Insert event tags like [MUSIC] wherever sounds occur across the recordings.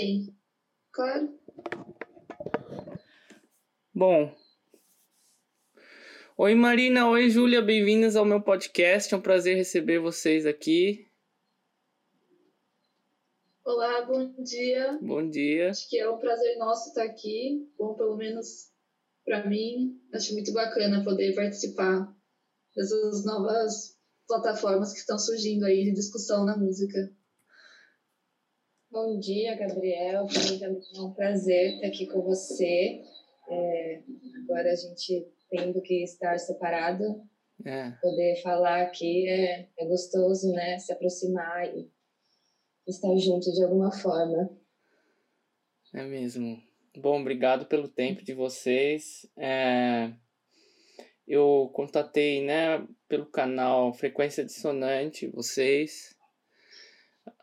aí. Claro. Bom. Oi Marina, oi Júlia, bem-vindas ao meu podcast. É um prazer receber vocês aqui. Olá, bom dia. Bom dia. Acho que é um prazer nosso estar aqui. Bom, pelo menos para mim, acho muito bacana poder participar dessas novas plataformas que estão surgindo aí de discussão na música. Bom dia, Gabriel. Também é um prazer estar aqui com você. É, agora a gente tendo que estar separado, é. poder falar aqui é, é gostoso, né? Se aproximar e estar junto de alguma forma. É mesmo. Bom, obrigado pelo tempo de vocês. É, eu contatei, né, pelo canal Frequência Dissonante, vocês.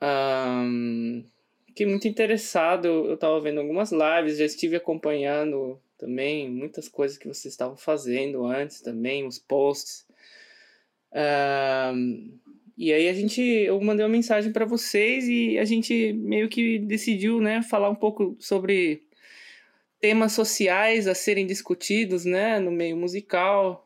Um, fiquei muito interessado, eu estava vendo algumas lives, já estive acompanhando também muitas coisas que vocês estavam fazendo antes também, os posts. Um, e aí a gente, eu mandei uma mensagem para vocês e a gente meio que decidiu, né, falar um pouco sobre temas sociais a serem discutidos, né, no meio musical.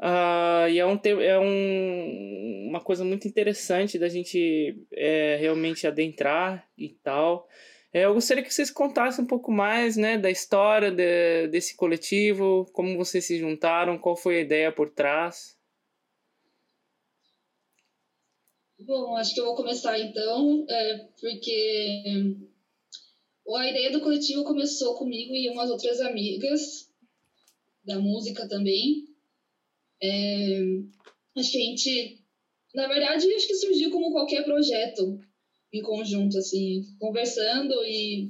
Uh, e é, um, é um, uma coisa muito interessante da gente é, realmente adentrar e tal. É, eu gostaria que vocês contassem um pouco mais né, da história de, desse coletivo, como vocês se juntaram, qual foi a ideia por trás. Bom, acho que eu vou começar então, é, porque a ideia do coletivo começou comigo e umas outras amigas da música também. É, a gente, na verdade, acho que surgiu como qualquer projeto em conjunto, assim, conversando e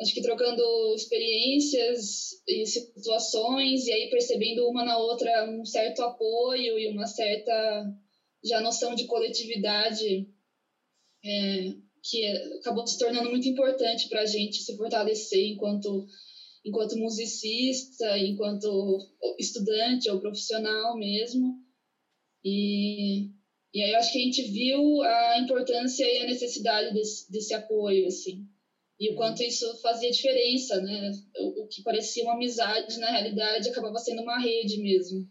acho que trocando experiências e situações e aí percebendo uma na outra um certo apoio e uma certa já noção de coletividade é, que acabou se tornando muito importante para a gente se fortalecer enquanto enquanto musicista, enquanto estudante ou profissional mesmo. E e aí eu acho que a gente viu a importância e a necessidade desse, desse apoio, assim. E o uhum. quanto isso fazia diferença, né? O, o que parecia uma amizade, na realidade, acabava sendo uma rede mesmo.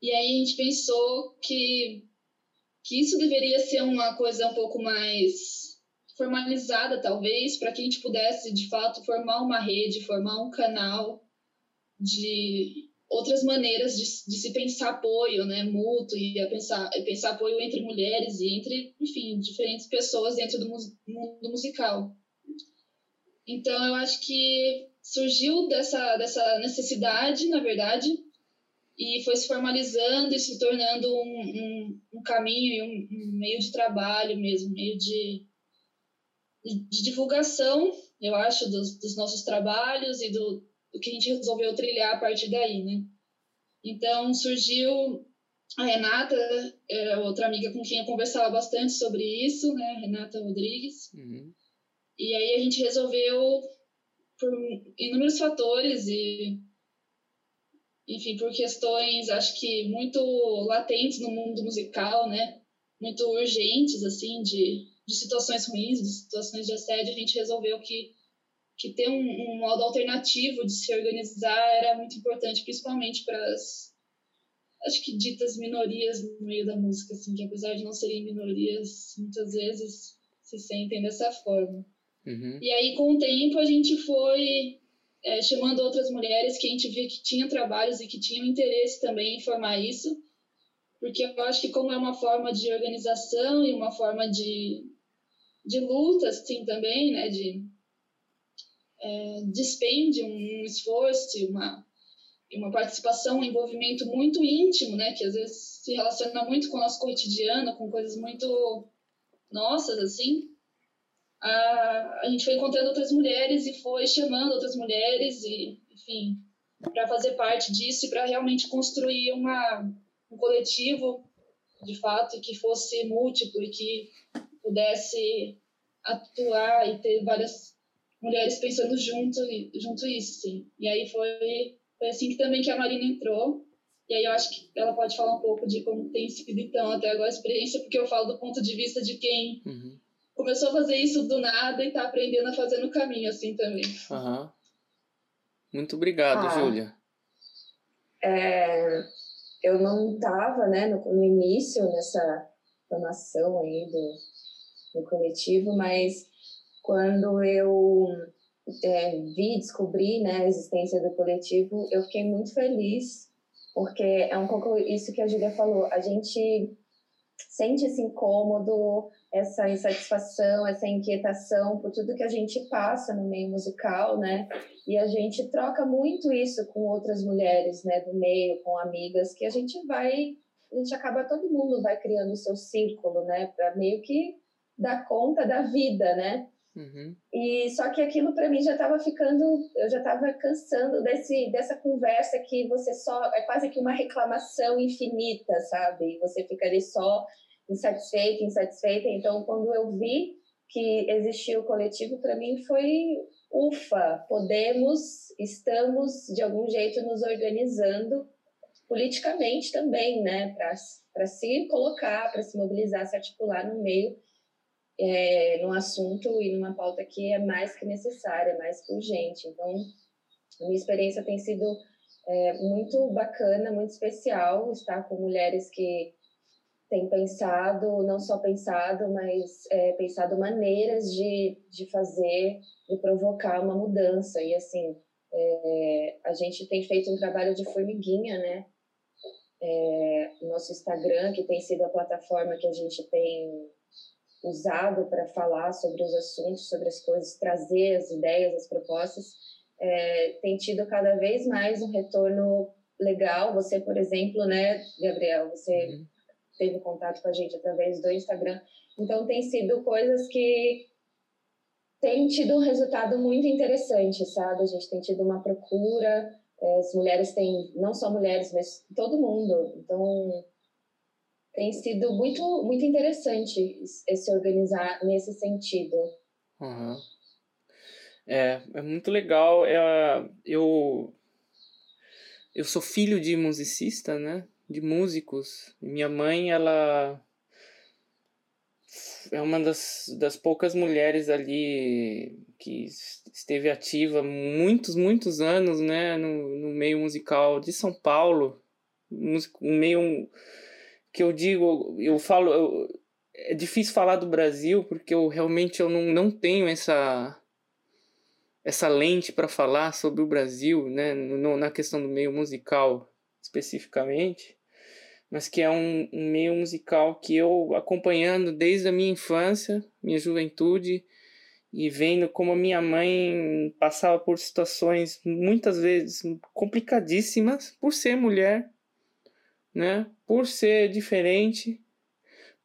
E aí a gente pensou que, que isso deveria ser uma coisa um pouco mais formalizada, talvez, para que a gente pudesse, de fato, formar uma rede, formar um canal de outras maneiras de, de, se pensar apoio, né, mútuo e pensar, pensar apoio entre mulheres e entre, enfim, diferentes pessoas dentro do mundo musical. Então, eu acho que surgiu dessa, dessa necessidade, na verdade, e foi se formalizando e se tornando um, um, um caminho e um, um, meio de trabalho mesmo, meio de, de divulgação, eu acho, dos, dos nossos trabalhos e do, do que a gente resolveu trilhar a partir daí, né? Então surgiu a Renata, era outra amiga com quem eu conversava bastante sobre isso, né? Renata Rodrigues. Uhum. E aí a gente resolveu, por inúmeros fatores e, enfim, por questões, acho que muito latentes no mundo musical, né? Muito urgentes, assim, de, de situações ruins, de situações de assédio, a gente resolveu que que ter um, um modo alternativo de se organizar era muito importante, principalmente para as, acho que ditas minorias no meio da música, assim, que apesar de não serem minorias, muitas vezes se sentem dessa forma. Uhum. E aí, com o tempo, a gente foi é, chamando outras mulheres que a gente via que tinham trabalhos e que tinham interesse também em formar isso, porque eu acho que como é uma forma de organização e uma forma de, de luta, assim, também, né, de é, despende um esforço, uma, uma participação, um envolvimento muito íntimo, né, que às vezes se relaciona muito com o nosso cotidiano, com coisas muito nossas, assim, a, a gente foi encontrando outras mulheres e foi chamando outras mulheres e, enfim, para fazer parte disso e para realmente construir uma, um coletivo, de fato, que fosse múltiplo e que pudesse atuar e ter várias mulheres pensando junto, junto isso, sim. E aí foi, foi assim que também que a Marina entrou. E aí eu acho que ela pode falar um pouco de como tem sido então até agora a experiência, porque eu falo do ponto de vista de quem uhum. começou a fazer isso do nada e tá aprendendo a fazer no caminho, assim, também. Uhum. Muito obrigado, ah, Júlia. É, eu não estava né, no, no, início nessa formação aí do, do coletivo, mas quando eu é, vi, descobri né, a existência do coletivo, eu fiquei muito feliz, porque é um pouco isso que a Julia falou, a gente sente esse incômodo, essa insatisfação, essa inquietação por tudo que a gente passa no meio musical, né? E a gente troca muito isso com outras mulheres, né, do meio, com amigas, que a gente vai, a gente acaba todo mundo vai criando o seu círculo, né, para meio que dar conta da vida, né? Uhum. E só que aquilo para mim já estava ficando, eu já estava cansando desse dessa conversa que você só é quase que uma reclamação infinita, sabe? Você fica ali só insatisfeita, insatisfeita. Então, quando eu vi que existia o coletivo, para mim foi ufa, podemos, estamos de algum jeito nos organizando politicamente também, né, para se colocar, para se mobilizar, se articular no meio, é, num assunto e numa pauta que é mais que necessária, mais que urgente. Então, a minha experiência tem sido é, muito bacana, muito especial estar com mulheres que tem pensado, não só pensado, mas é, pensado maneiras de, de fazer, de provocar uma mudança. E assim, é, a gente tem feito um trabalho de formiguinha, né? É, nosso Instagram, que tem sido a plataforma que a gente tem usado para falar sobre os assuntos, sobre as coisas, trazer as ideias, as propostas, é, tem tido cada vez mais um retorno legal. Você, por exemplo, né, Gabriel, você uhum teve contato com a gente através do Instagram. Então, tem sido coisas que têm tido um resultado muito interessante, sabe? A gente tem tido uma procura, é, as mulheres têm, não só mulheres, mas todo mundo. Então, tem sido muito, muito interessante se organizar nesse sentido. Uhum. É, é muito legal. É, eu, eu sou filho de musicista, né? de músicos. Minha mãe, ela é uma das, das poucas mulheres ali que esteve ativa muitos, muitos anos, né, no, no meio musical de São Paulo. Um meio que eu digo, eu falo, eu, é difícil falar do Brasil porque eu realmente eu não, não tenho essa essa lente para falar sobre o Brasil, né, no, na questão do meio musical especificamente mas que é um, um meio musical que eu acompanhando desde a minha infância, minha juventude, e vendo como a minha mãe passava por situações muitas vezes complicadíssimas por ser mulher, né? Por ser diferente,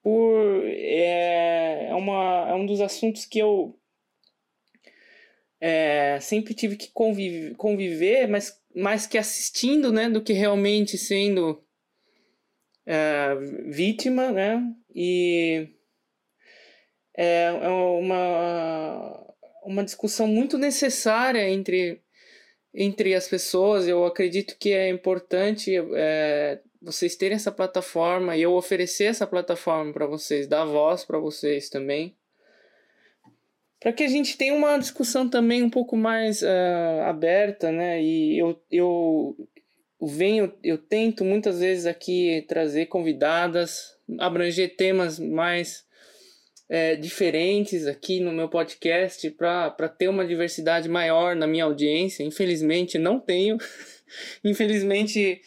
por é, é, uma, é um dos assuntos que eu é, sempre tive que conviver, conviver mas mais que assistindo, né, do que realmente sendo é, vítima, né? E é, é uma, uma discussão muito necessária entre, entre as pessoas. Eu acredito que é importante é, vocês terem essa plataforma e eu oferecer essa plataforma para vocês, dar voz para vocês também. Para que a gente tenha uma discussão também um pouco mais uh, aberta, né? E eu, eu venho, eu tento muitas vezes aqui trazer convidadas, abranger temas mais é, diferentes aqui no meu podcast para ter uma diversidade maior na minha audiência. Infelizmente, não tenho. [LAUGHS] Infelizmente,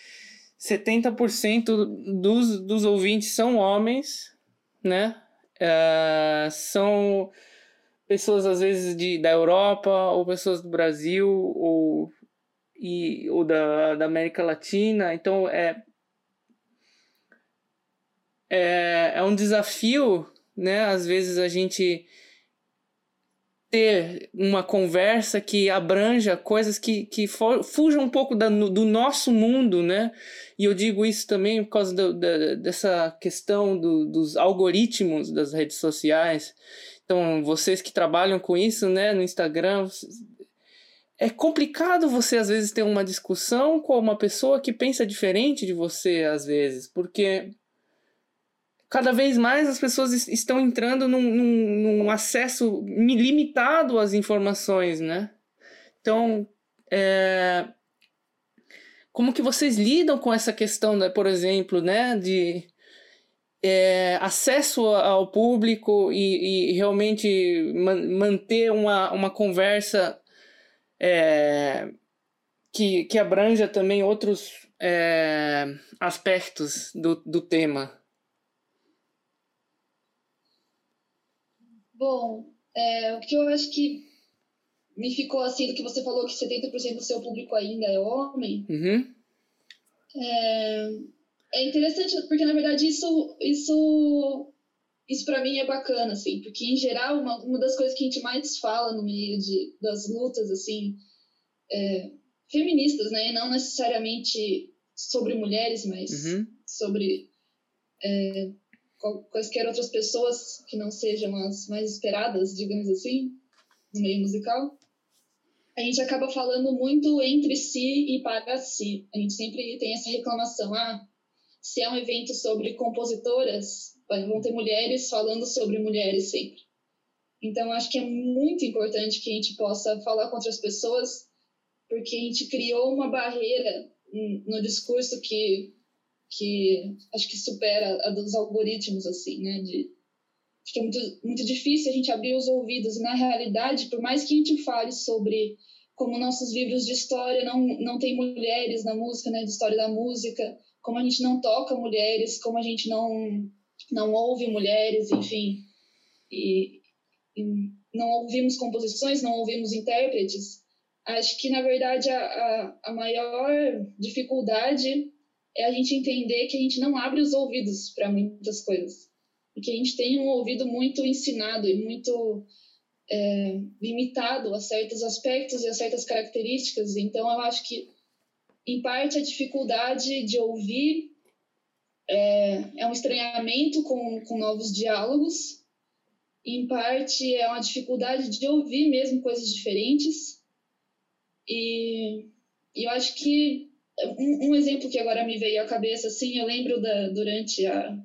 70% dos, dos ouvintes são homens, né? Uh, são pessoas às vezes de, da Europa ou pessoas do Brasil ou e ou da, da América Latina. Então é, é, é um desafio, né? Às vezes a gente ter uma conversa que abranja coisas que, que fujam um pouco da, do nosso mundo, né? E eu digo isso também por causa do, da, dessa questão do, dos algoritmos das redes sociais. Então, vocês que trabalham com isso, né, no Instagram, é complicado você às vezes ter uma discussão com uma pessoa que pensa diferente de você às vezes, porque cada vez mais as pessoas estão entrando num, num, num acesso limitado às informações, né? Então, é, como que vocês lidam com essa questão, né, por exemplo, né, de é, acesso ao público e, e realmente man, manter uma, uma conversa é, que, que abranja também outros é, aspectos do, do tema? Bom, é, o que eu acho que me ficou assim do que você falou que 70% do seu público ainda é homem. Uhum. É, é interessante porque na verdade isso isso isso para mim é bacana assim, porque em geral uma, uma das coisas que a gente mais fala no meio de das lutas assim é, feministas, né, não necessariamente sobre mulheres, mas uhum. sobre é, quaisquer outras pessoas que não sejam as mais esperadas, digamos assim, no meio musical, a gente acaba falando muito entre si e para si. A gente sempre tem essa reclamação, ah, se é um evento sobre compositoras, vão ter mulheres falando sobre mulheres sempre. Então, acho que é muito importante que a gente possa falar com outras pessoas, porque a gente criou uma barreira no discurso que que acho que supera a dos algoritmos, assim, né? De, acho que é muito, muito difícil a gente abrir os ouvidos. E, na realidade, por mais que a gente fale sobre como nossos livros de história não, não tem mulheres na música, né? De história da música, como a gente não toca mulheres, como a gente não, não ouve mulheres, enfim. E, e não ouvimos composições, não ouvimos intérpretes. Acho que, na verdade, a, a, a maior dificuldade é a gente entender que a gente não abre os ouvidos para muitas coisas. E que a gente tem um ouvido muito ensinado e muito é, limitado a certos aspectos e a certas características. Então, eu acho que, em parte, a dificuldade de ouvir é, é um estranhamento com, com novos diálogos. Em parte, é uma dificuldade de ouvir mesmo coisas diferentes. E, e eu acho que um, um, exemplo que agora me veio à cabeça, assim, eu lembro da, durante a,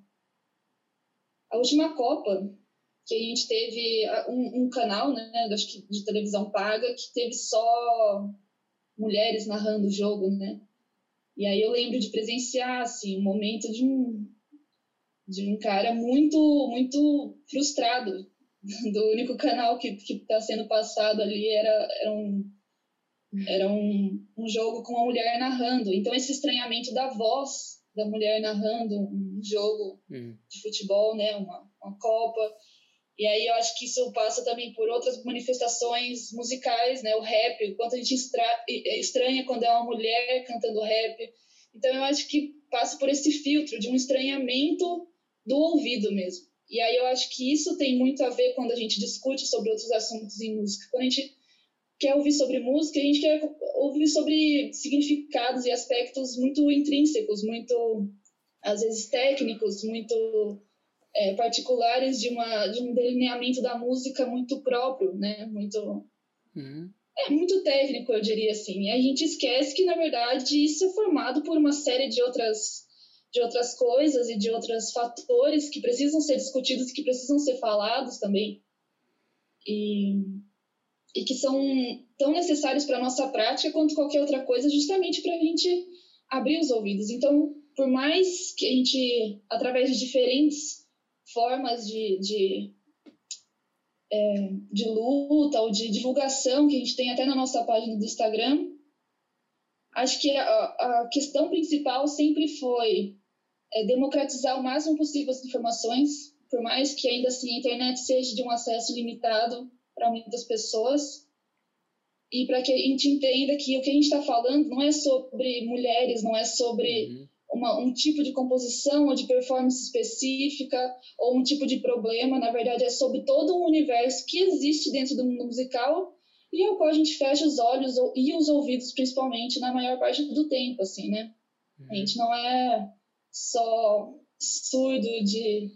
a última Copa, que a gente teve um, um canal, né, acho que de televisão paga, que teve só mulheres narrando o jogo, né? E aí eu lembro de presenciar, assim, um momento de um, de um cara muito, muito frustrado [LAUGHS] do único canal que está sendo passado ali era, era um era um, um jogo com a mulher narrando. Então, esse estranhamento da voz da mulher narrando um jogo uhum. de futebol, né? Uma, uma Copa. E aí eu acho que isso passa também por outras manifestações musicais, né? O rap, o quanto a gente estranha quando é uma mulher cantando rap. Então eu acho que passa por esse filtro de um estranhamento do ouvido mesmo. E aí eu acho que isso tem muito a ver quando a gente discute sobre outros assuntos em música. Quando a gente quer ouvir sobre música, a gente quer ouvir sobre significados e aspectos muito intrínsecos, muito, às vezes, técnicos, muito é, particulares de, uma, de um delineamento da música muito próprio, né? Muito... Uhum. É muito técnico, eu diria assim. E a gente esquece que, na verdade, isso é formado por uma série de outras de outras coisas e de outros fatores que precisam ser discutidos, que precisam ser falados também. E e que são tão necessários para a nossa prática quanto qualquer outra coisa, justamente para a gente abrir os ouvidos. Então, por mais que a gente, através de diferentes formas de, de, é, de luta ou de divulgação que a gente tem até na nossa página do Instagram, acho que a, a questão principal sempre foi é, democratizar o máximo possível as informações, por mais que ainda assim a internet seja de um acesso limitado para muitas pessoas e para que a gente entenda que o que a gente está falando não é sobre mulheres, não é sobre uhum. uma, um tipo de composição ou de performance específica ou um tipo de problema, na verdade é sobre todo um universo que existe dentro do mundo musical e ao qual a gente fecha os olhos e os ouvidos principalmente na maior parte do tempo, assim, né? Uhum. A gente não é só surdo de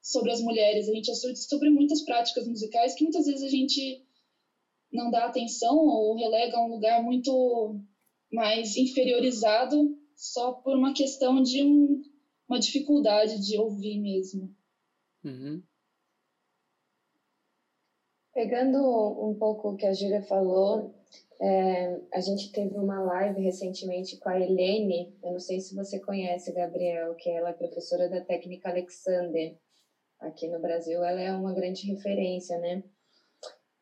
sobre as mulheres, a gente é sobre muitas práticas musicais que muitas vezes a gente não dá atenção ou relega a um lugar muito mais inferiorizado só por uma questão de um, uma dificuldade de ouvir mesmo. Uhum. Pegando um pouco o que a Júlia falou, é, a gente teve uma live recentemente com a Helene, eu não sei se você conhece, Gabriel, que ela é professora da técnica Alexander. Aqui no Brasil, ela é uma grande referência, né?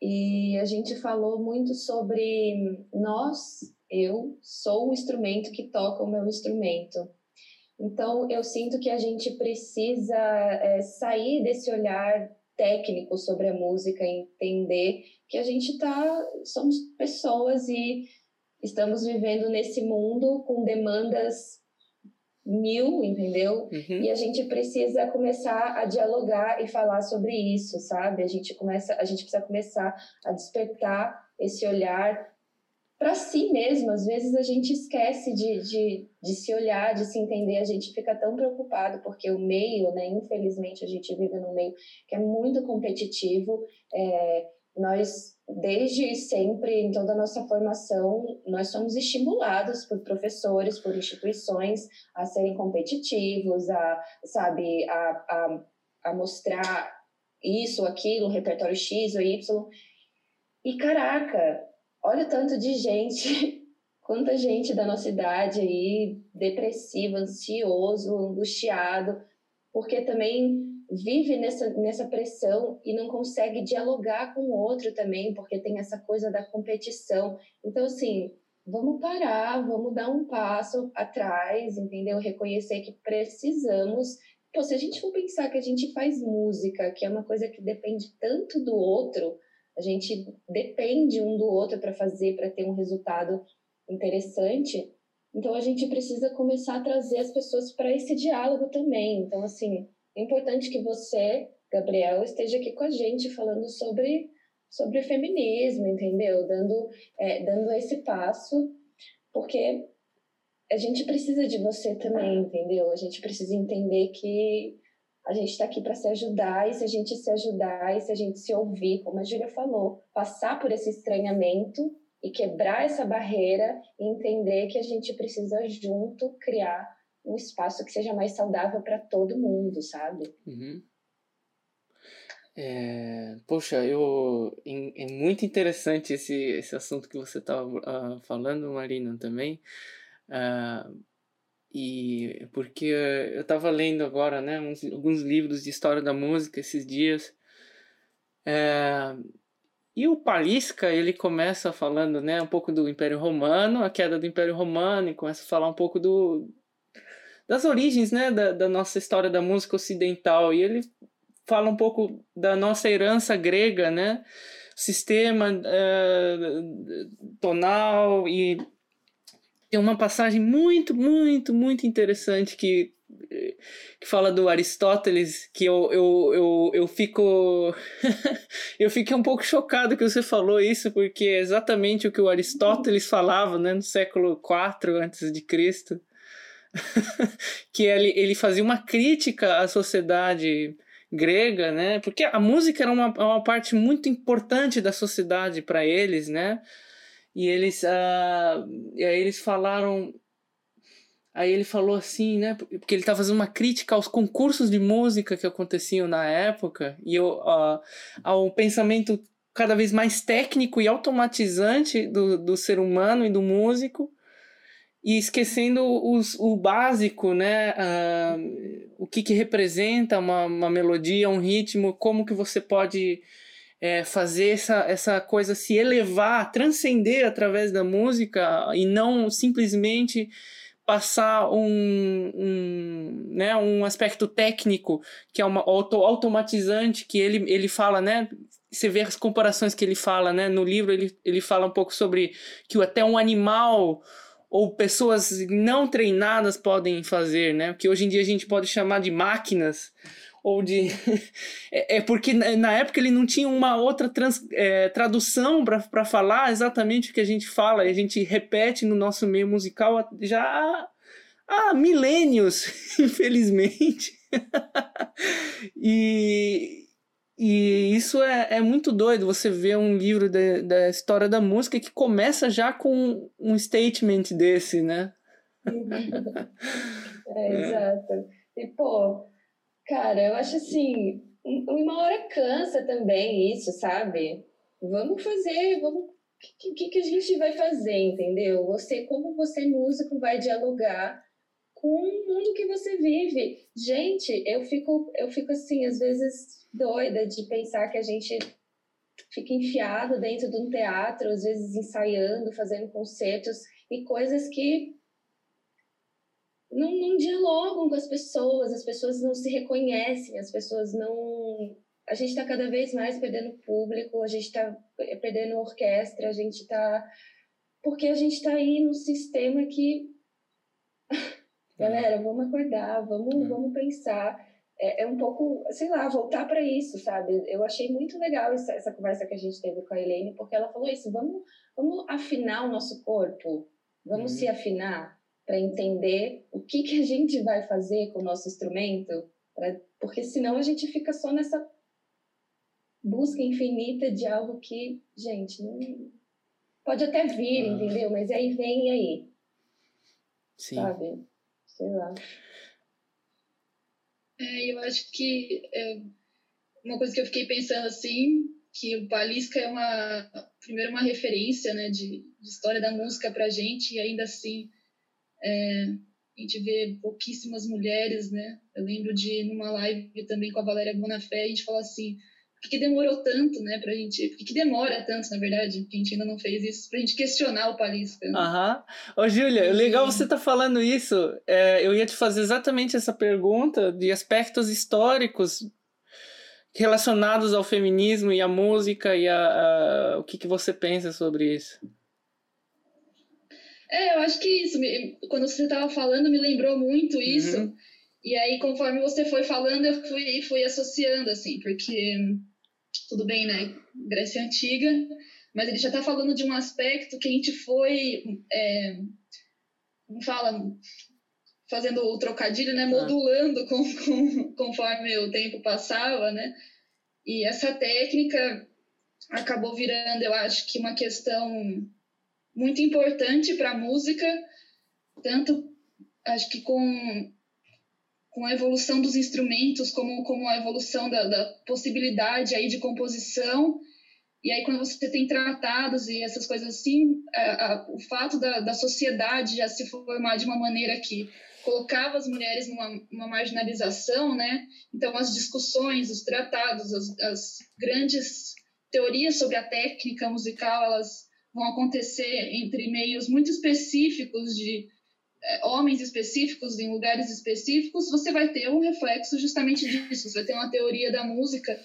E a gente falou muito sobre nós, eu sou o instrumento que toca o meu instrumento. Então, eu sinto que a gente precisa é, sair desse olhar técnico sobre a música, entender que a gente tá, somos pessoas e estamos vivendo nesse mundo com demandas mil, entendeu? Uhum. E a gente precisa começar a dialogar e falar sobre isso, sabe? A gente começa, a gente precisa começar a despertar esse olhar para si mesmo. Às vezes a gente esquece de, de, de se olhar, de se entender. A gente fica tão preocupado porque o meio, né? Infelizmente a gente vive num meio que é muito competitivo. É, nós desde sempre, em toda a nossa formação, nós somos estimulados por professores, por instituições a serem competitivos, a, sabe, a, a, a mostrar isso, aquilo, repertório X ou Y. E caraca, olha o tanto de gente, [LAUGHS] quanta gente da nossa idade aí, depressiva, ansioso, angustiado, porque também vive nessa, nessa pressão e não consegue dialogar com o outro também, porque tem essa coisa da competição. Então, assim, vamos parar, vamos dar um passo atrás, entendeu? Reconhecer que precisamos. Pô, se a gente for pensar que a gente faz música, que é uma coisa que depende tanto do outro, a gente depende um do outro para fazer, para ter um resultado interessante. Então a gente precisa começar a trazer as pessoas para esse diálogo também. Então assim, é importante que você, Gabriel, esteja aqui com a gente falando sobre sobre feminismo, entendeu? Dando é, dando esse passo, porque a gente precisa de você também, entendeu? A gente precisa entender que a gente está aqui para se ajudar, e se a gente se ajudar, e se a gente se ouvir, como a Júlia falou, passar por esse estranhamento e quebrar essa barreira e entender que a gente precisa junto criar um espaço que seja mais saudável para todo mundo, sabe? Uhum. É, poxa, eu, é, muito interessante esse, esse assunto que você estava uh, ah, falando, Marina, também. Uh, e porque eu estava lendo agora, né, uns, alguns livros de história da música esses dias. É, e o Palisca, ele começa falando, né, um pouco do Império Romano, a queda do Império Romano, e começa a falar um pouco do das origens, né, da, da nossa história da música ocidental. E ele fala um pouco da nossa herança grega, né, sistema é, tonal e tem uma passagem muito, muito, muito interessante que, que fala do Aristóteles, que eu, eu, eu, eu fico. [LAUGHS] eu fiquei um pouco chocado que você falou isso, porque é exatamente o que o Aristóteles falava né, no século IV antes de Cristo. [LAUGHS] que ele, ele fazia uma crítica à sociedade grega, né? Porque a música era uma, uma parte muito importante da sociedade para eles, né? E eles, uh, e aí eles falaram. Aí ele falou assim, né? Porque ele estava fazendo uma crítica aos concursos de música que aconteciam na época e uh, ao pensamento cada vez mais técnico e automatizante do, do ser humano e do músico e esquecendo os, o básico, né? Uh, o que, que representa uma, uma melodia, um ritmo, como que você pode é, fazer essa, essa coisa se elevar, transcender através da música e não simplesmente passar um, um, né, um aspecto técnico que é uma auto, automatizante que ele, ele fala, né? Você vê as comparações que ele fala, né? No livro ele, ele fala um pouco sobre que até um animal ou pessoas não treinadas podem fazer, né? Que hoje em dia a gente pode chamar de máquinas ou de. [LAUGHS] é, é, porque na época ele não tinha uma outra trans, é, tradução para falar exatamente o que a gente fala, e a gente repete no nosso meio musical já há, há milênios, [LAUGHS] infelizmente. [LAUGHS] e, e isso é, é muito doido, você vê um livro de, da história da música que começa já com um statement desse, né? [LAUGHS] é, exato. E, pô, cara, eu acho assim, uma hora cansa também isso, sabe? Vamos fazer, vamos. O que, que a gente vai fazer, entendeu? Você, como você músico, vai dialogar com o mundo que você vive. Gente, eu fico, eu fico assim, às vezes doida de pensar que a gente fica enfiado dentro de um teatro, às vezes ensaiando, fazendo concertos e coisas que não, não dialogam com as pessoas, as pessoas não se reconhecem, as pessoas não. A gente está cada vez mais perdendo público, a gente está perdendo orquestra, a gente está. Porque a gente está aí num sistema que. Galera, vamos acordar, vamos, é. vamos pensar. É, é, um pouco, sei lá, voltar para isso, sabe? Eu achei muito legal essa, essa conversa que a gente teve com a Helene, porque ela falou isso: vamos, vamos afinar o nosso corpo, vamos uhum. se afinar para entender o que, que a gente vai fazer com o nosso instrumento, pra, porque senão a gente fica só nessa busca infinita de algo que, gente, não, pode até vir, entendeu? Mas aí vem e aí. Sim. Sabe? Sei lá. É, eu acho que é, uma coisa que eu fiquei pensando assim, que o Palisca é uma, primeiro uma referência, né, de, de história da música pra gente, e ainda assim é, a gente vê pouquíssimas mulheres, né? Eu lembro de numa live também com a Valéria Bonafé, a gente falou assim, por que, demorou tanto, né, pra gente, por que, demora tanto, na verdade, que a gente ainda não fez isso, pra gente questionar o Palisca. Né? Aham. Ô, Júlia, legal você tá falando isso. É, eu ia te fazer exatamente essa pergunta de aspectos históricos relacionados ao feminismo e à música e a, a o que, que você pensa sobre isso. É, eu acho que isso, quando você estava falando, me lembrou muito isso. Uhum. E aí, conforme você foi falando, eu fui, fui associando, assim, porque tudo bem, né? Grécia Antiga, mas ele já está falando de um aspecto que a gente foi, é, como fala, fazendo o trocadilho, né? Ah. Modulando com, com, conforme o tempo passava, né? E essa técnica acabou virando, eu acho que uma questão muito importante para a música, tanto acho que com, com a evolução dos instrumentos, como, como a evolução da, da possibilidade aí de composição. E aí, quando você tem tratados e essas coisas assim, a, a, o fato da, da sociedade já se formar de uma maneira que colocava as mulheres numa, marginalização, né? Então, as discussões, os tratados, as, as grandes teorias sobre a técnica musical, elas vão acontecer entre meios muito específicos de é, homens específicos em lugares específicos, você vai ter um reflexo justamente disso. Você vai ter uma teoria da música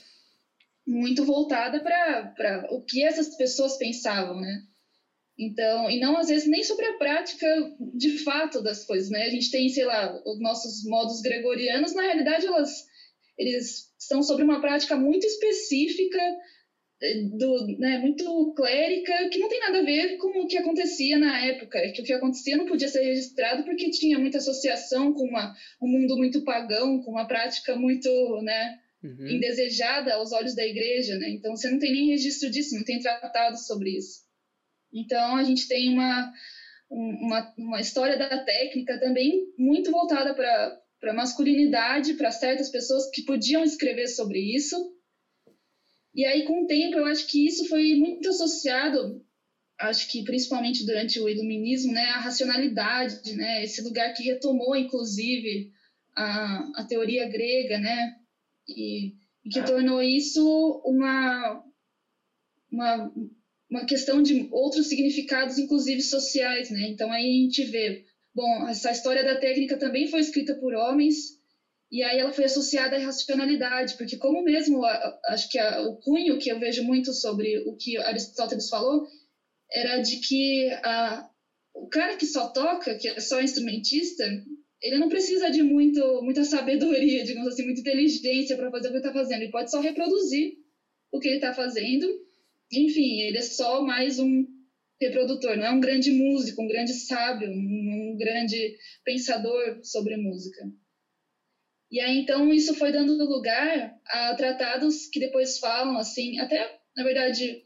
muito voltada para o que essas pessoas pensavam, né? Então, e não às vezes nem sobre a prática de fato das coisas, né? A gente tem, sei lá, os nossos modos gregorianos, na realidade, elas, eles são sobre uma prática muito específica do, né, muito clérica, que não tem nada a ver com o que acontecia na época, que o que acontecia não podia ser registrado porque tinha muita associação com uma, um mundo muito pagão, com uma prática muito né, uhum. indesejada aos olhos da igreja. Né? Então, você não tem nem registro disso, não tem tratado sobre isso. Então, a gente tem uma, uma, uma história da técnica também muito voltada para a masculinidade, para certas pessoas que podiam escrever sobre isso, e aí, com o tempo, eu acho que isso foi muito associado, acho que principalmente durante o iluminismo, né, a racionalidade, né, esse lugar que retomou, inclusive, a, a teoria grega, né, e, e que tornou isso uma, uma, uma questão de outros significados, inclusive sociais, né. Então, aí a gente vê, bom, essa história da técnica também foi escrita por homens, e aí ela foi associada à racionalidade, porque como mesmo, acho que a, o cunho que eu vejo muito sobre o que Aristóteles falou, era de que a, o cara que só toca, que é só instrumentista, ele não precisa de muito, muita sabedoria, digamos assim, muita inteligência para fazer o que ele está fazendo. Ele pode só reproduzir o que ele está fazendo. Enfim, ele é só mais um reprodutor, não é um grande músico, um grande sábio, um, um grande pensador sobre música. E aí, então, isso foi dando lugar a tratados que depois falam, assim, até, na verdade,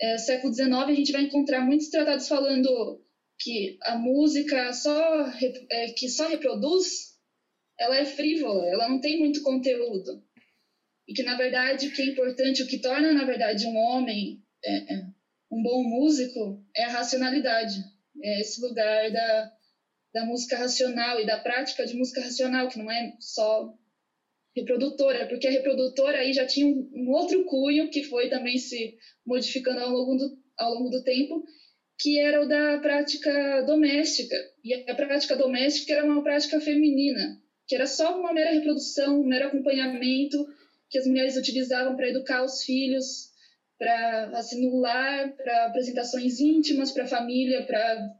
é, século XIX, a gente vai encontrar muitos tratados falando que a música só, é, que só reproduz ela é frívola, ela não tem muito conteúdo. E que, na verdade, o que é importante, o que torna, na verdade, um homem é, é, um bom músico é a racionalidade. É esse lugar da, da música racional e da prática de música racional, que não é só reprodutora, porque a reprodutora aí já tinha um, um outro cunho que foi também se modificando ao longo do, ao longo do tempo, que era o da prática doméstica. E a prática doméstica era uma prática feminina, que era só uma mera reprodução, um mero acompanhamento que as mulheres utilizavam para educar os filhos, para assim, no lar, para apresentações íntimas para a família, para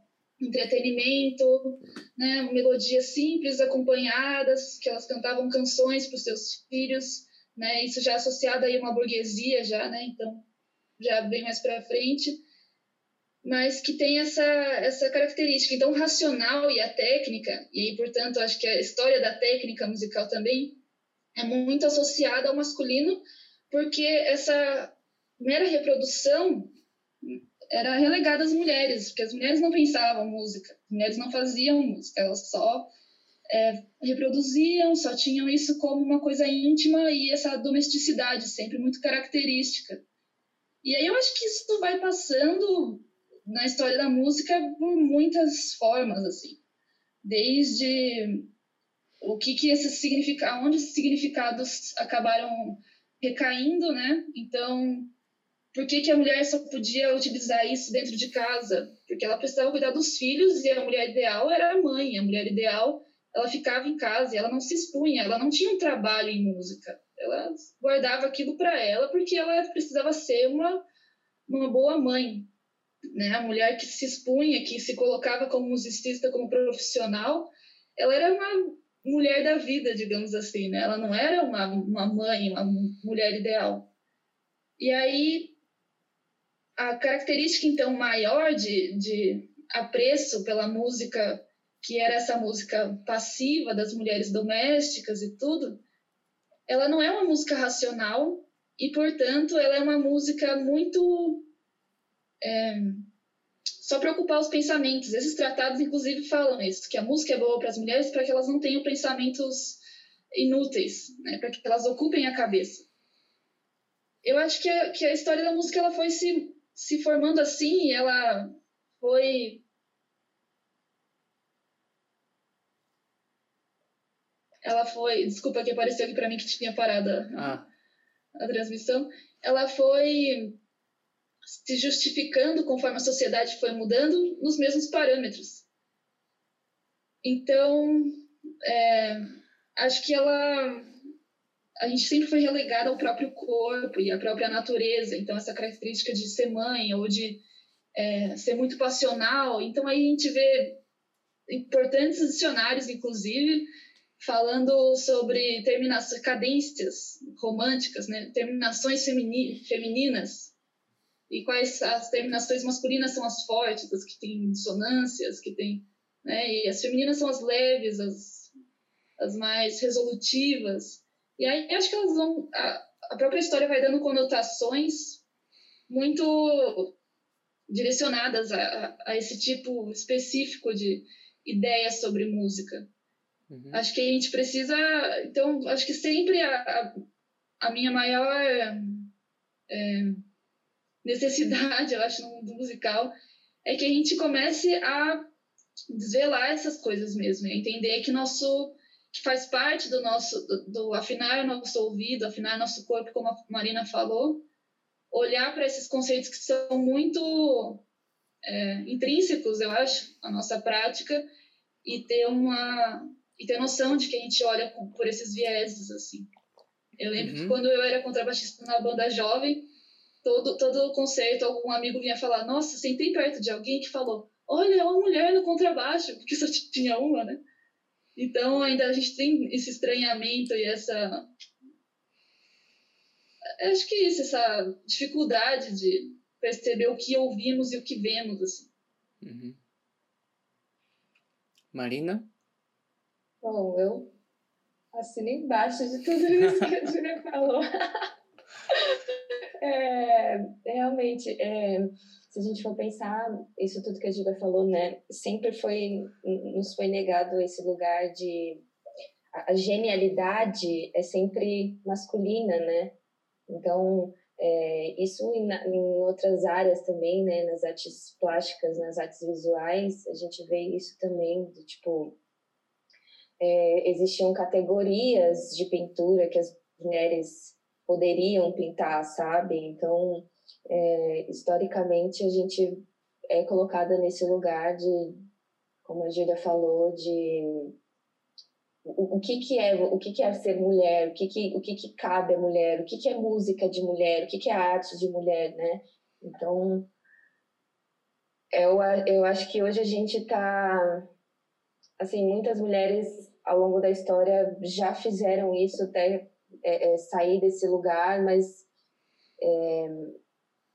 entretenimento, né, melodias simples acompanhadas, que elas cantavam canções para os seus filhos, né, isso já associado aí a uma burguesia já, né, então já bem mais para frente, mas que tem essa essa característica, então o racional e a técnica, e aí, portanto, acho que a história da técnica musical também é muito associada ao masculino, porque essa mera reprodução era relegada às mulheres, porque as mulheres não pensavam música, as mulheres não faziam música, elas só é, reproduziam, só tinham isso como uma coisa íntima e essa domesticidade sempre muito característica. E aí eu acho que isso vai passando na história da música por muitas formas, assim. Desde o que que esses significados, onde esses significados acabaram recaindo, né? Então, por que, que a mulher só podia utilizar isso dentro de casa? Porque ela precisava cuidar dos filhos e a mulher ideal era a mãe. A mulher ideal, ela ficava em casa ela não se expunha, ela não tinha um trabalho em música. Ela guardava aquilo para ela porque ela precisava ser uma, uma boa mãe. Né? A mulher que se expunha, que se colocava como musicista, como profissional, ela era uma mulher da vida, digamos assim, né? Ela não era uma, uma mãe, uma mulher ideal. E aí a característica, então, maior de, de apreço pela música, que era essa música passiva das mulheres domésticas e tudo, ela não é uma música racional e, portanto, ela é uma música muito. É, só para ocupar os pensamentos. Esses tratados, inclusive, falam isso, que a música é boa para as mulheres para que elas não tenham pensamentos inúteis, né, para que elas ocupem a cabeça. Eu acho que a, que a história da música ela foi se se formando assim, ela foi ela foi, desculpa que apareceu aqui para mim que tinha parado a, ah. a transmissão, ela foi se justificando conforme a sociedade foi mudando nos mesmos parâmetros. Então, é, acho que ela a gente sempre foi relegada ao próprio corpo e à própria natureza. Então, essa característica de ser mãe ou de é, ser muito passional. Então, aí a gente vê importantes dicionários, inclusive, falando sobre terminações, cadências românticas, né? terminações femini femininas. E quais as terminações masculinas são as fortes, as que têm dissonâncias, que têm. Né? E as femininas são as leves, as, as mais resolutivas. E aí acho que elas vão. A, a própria história vai dando conotações muito direcionadas a, a, esse tipo específico de ideias sobre música. Uhum. Acho que a gente precisa. Então, acho que sempre a, a, a minha maior é, necessidade, eu acho, no mundo musical, é que a gente comece a desvelar essas coisas mesmo, entender que nosso que faz parte do nosso, do, do afinar nosso ouvido, afinar nosso corpo, como a Marina falou, olhar para esses conceitos que são muito é, intrínsecos, eu acho, à nossa prática e ter uma e ter noção de que a gente olha por esses vieses assim. Eu lembro uhum. que quando eu era contrabaixista na banda jovem, todo todo concerto algum amigo vinha falar: "Nossa, sentei perto de alguém que falou: "Olha, é uma mulher no contrabaixo", porque só tinha uma, né? Então, ainda a gente tem esse estranhamento e essa. Acho que isso, essa dificuldade de perceber o que ouvimos e o que vemos. Assim. Uhum. Marina? Bom, eu assino embaixo de tudo isso que a [LAUGHS] Júlia falou. [LAUGHS] é, realmente, é, se a gente for pensar, isso tudo que a Giga falou, né, sempre foi, nos foi negado esse lugar de a genialidade é sempre masculina, né? Então, é, isso em, em, outras áreas também, né? Nas artes plásticas, nas artes visuais, a gente vê isso também, de, tipo, é, existiam categorias de pintura que as mulheres poderiam pintar, sabe? Então, é, historicamente, a gente é colocada nesse lugar de, como a Júlia falou, de o, o, que, que é o que, que é ser mulher, o que, que, o que, que cabe à mulher, o que, que é música de mulher, o que, que é arte de mulher, né? Então, eu, eu acho que hoje a gente está assim, muitas mulheres ao longo da história já fizeram isso até é, é, sair desse lugar, mas é,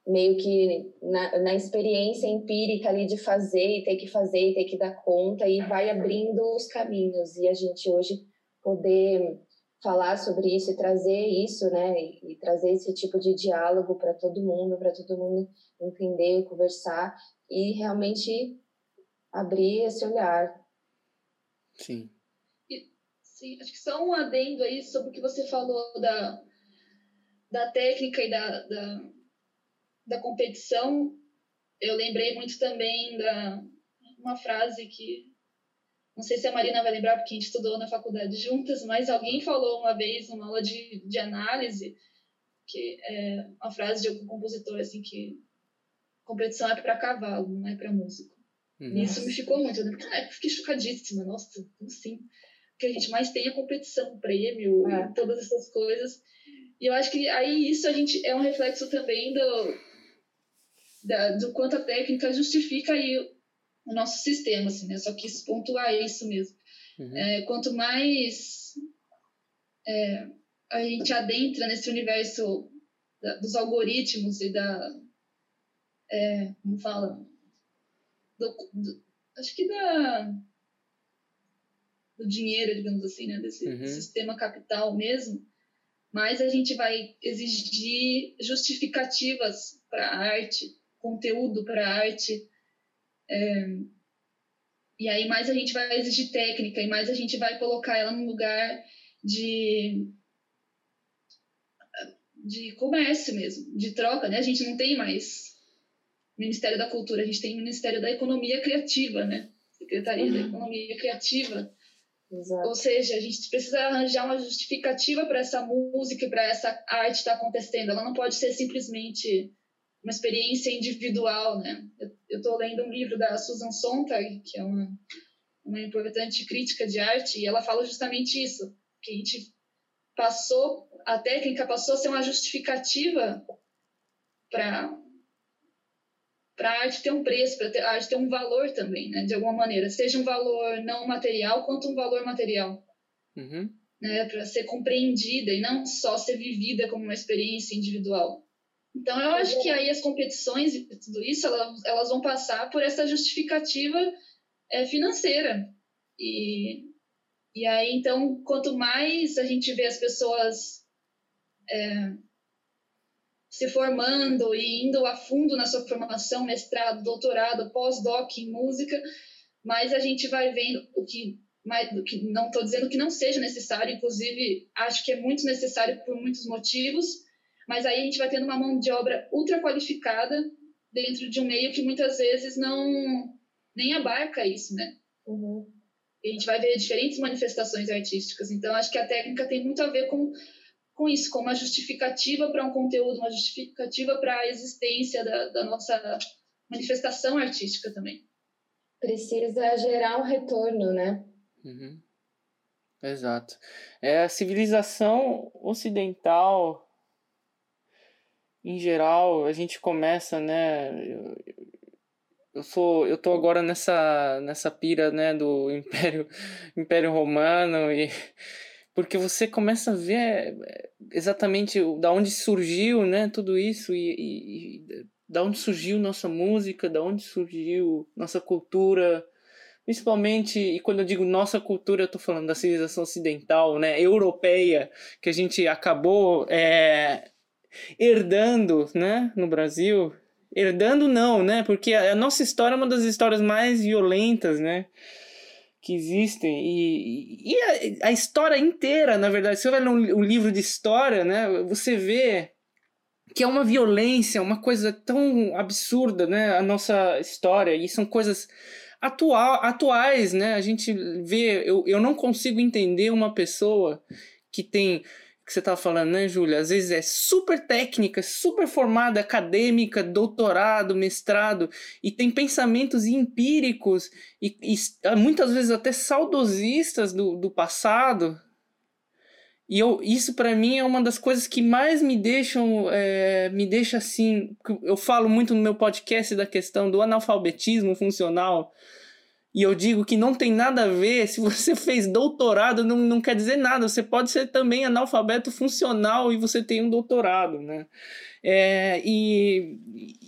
meio que na, na experiência empírica ali de fazer e ter que fazer e ter que dar conta e vai abrindo os caminhos e a gente hoje poder falar sobre isso e trazer isso, né, e, e trazer esse tipo de diálogo para todo mundo, para todo mundo entender, conversar e realmente abrir esse olhar. Sim. E, sim, acho que só um adendo aí sobre o que você falou da, da técnica e da, da da competição, eu lembrei muito também da uma frase que não sei se a Marina vai lembrar porque a gente estudou na faculdade juntas, mas alguém falou uma vez numa aula de, de análise que é uma frase de algum compositor assim que competição é para cavalo, não é para músico. Nossa. E isso me ficou muito, eu ah, fiquei chocadíssima, nossa, como assim? Que a gente mais tem a competição, prêmio, é. todas essas coisas. E eu acho que aí isso a gente é um reflexo também do da, do quanto a técnica justifica aí o nosso sistema, assim, né? Só quis pontuar isso mesmo. Uhum. É, quanto mais é, a gente adentra nesse universo da, dos algoritmos e da é, como fala do, do, acho que da do dinheiro, digamos assim, né? Desse uhum. sistema capital mesmo, mais a gente vai exigir justificativas para a arte conteúdo para arte. É, e aí mais a gente vai exigir técnica e mais a gente vai colocar ela num lugar de de comércio mesmo, de troca, né? A gente não tem mais Ministério da Cultura, a gente tem Ministério da Economia Criativa, né? Secretaria uhum. da Economia Criativa. Exato. Ou seja, a gente precisa arranjar uma justificativa para essa música, para essa arte estar tá acontecendo. Ela não pode ser simplesmente uma experiência individual, né? Eu estou lendo um livro da Susan Sontag, que é uma, uma importante crítica de arte, e ela fala justamente isso, que a gente passou, a técnica passou a ser uma justificativa para para a arte ter um preço, para a arte ter um valor também, né? De alguma maneira, seja um valor não material quanto um valor material. Uhum. Né, para ser compreendida e não só ser vivida como uma experiência individual. Então, eu acho que aí as competições e tudo isso, elas, elas vão passar por essa justificativa é, financeira. E, e aí, então, quanto mais a gente vê as pessoas é, se formando e indo a fundo na sua formação, mestrado, doutorado, pós-doc em música, mais a gente vai vendo o que, que não estou dizendo que não seja necessário, inclusive acho que é muito necessário por muitos motivos, mas aí a gente vai tendo uma mão de obra ultra qualificada dentro de um meio que muitas vezes não nem abarca isso, né? Uhum. E a gente vai ver diferentes manifestações artísticas. Então, acho que a técnica tem muito a ver com, com isso, com uma justificativa para um conteúdo, uma justificativa para a existência da, da nossa manifestação artística também. Precisa gerar um retorno, né? Uhum. Exato. É a civilização ocidental em geral, a gente começa, né? Eu, eu sou, eu tô agora nessa nessa pira, né, do [LAUGHS] Império Império Romano e [LAUGHS] porque você começa a ver é, exatamente da onde surgiu, né, tudo isso e, e, e da onde surgiu nossa música, da onde surgiu nossa cultura, principalmente, e quando eu digo nossa cultura, eu tô falando da civilização ocidental, né, europeia, que a gente acabou é, herdando, né, no Brasil. Herdando não, né? Porque a nossa história é uma das histórias mais violentas, né? que existem e, e a, a, história inteira, na verdade, se você vai ler um, um livro de história, né, você vê que é uma violência, uma coisa tão absurda, né, a nossa história, e são coisas atual, atuais, né, a gente vê, eu, eu não consigo entender uma pessoa que tem que você estava falando, né, Júlia? Às vezes é super técnica, super formada, acadêmica, doutorado, mestrado, e tem pensamentos empíricos e, e muitas vezes até saudosistas do, do passado. E eu, isso para mim é uma das coisas que mais me deixam, é, me deixa assim. Eu falo muito no meu podcast da questão do analfabetismo funcional e eu digo que não tem nada a ver, se você [LAUGHS] fez doutorado, não, não quer dizer nada. Você pode ser também analfabeto funcional e você tem um doutorado, né? É, e,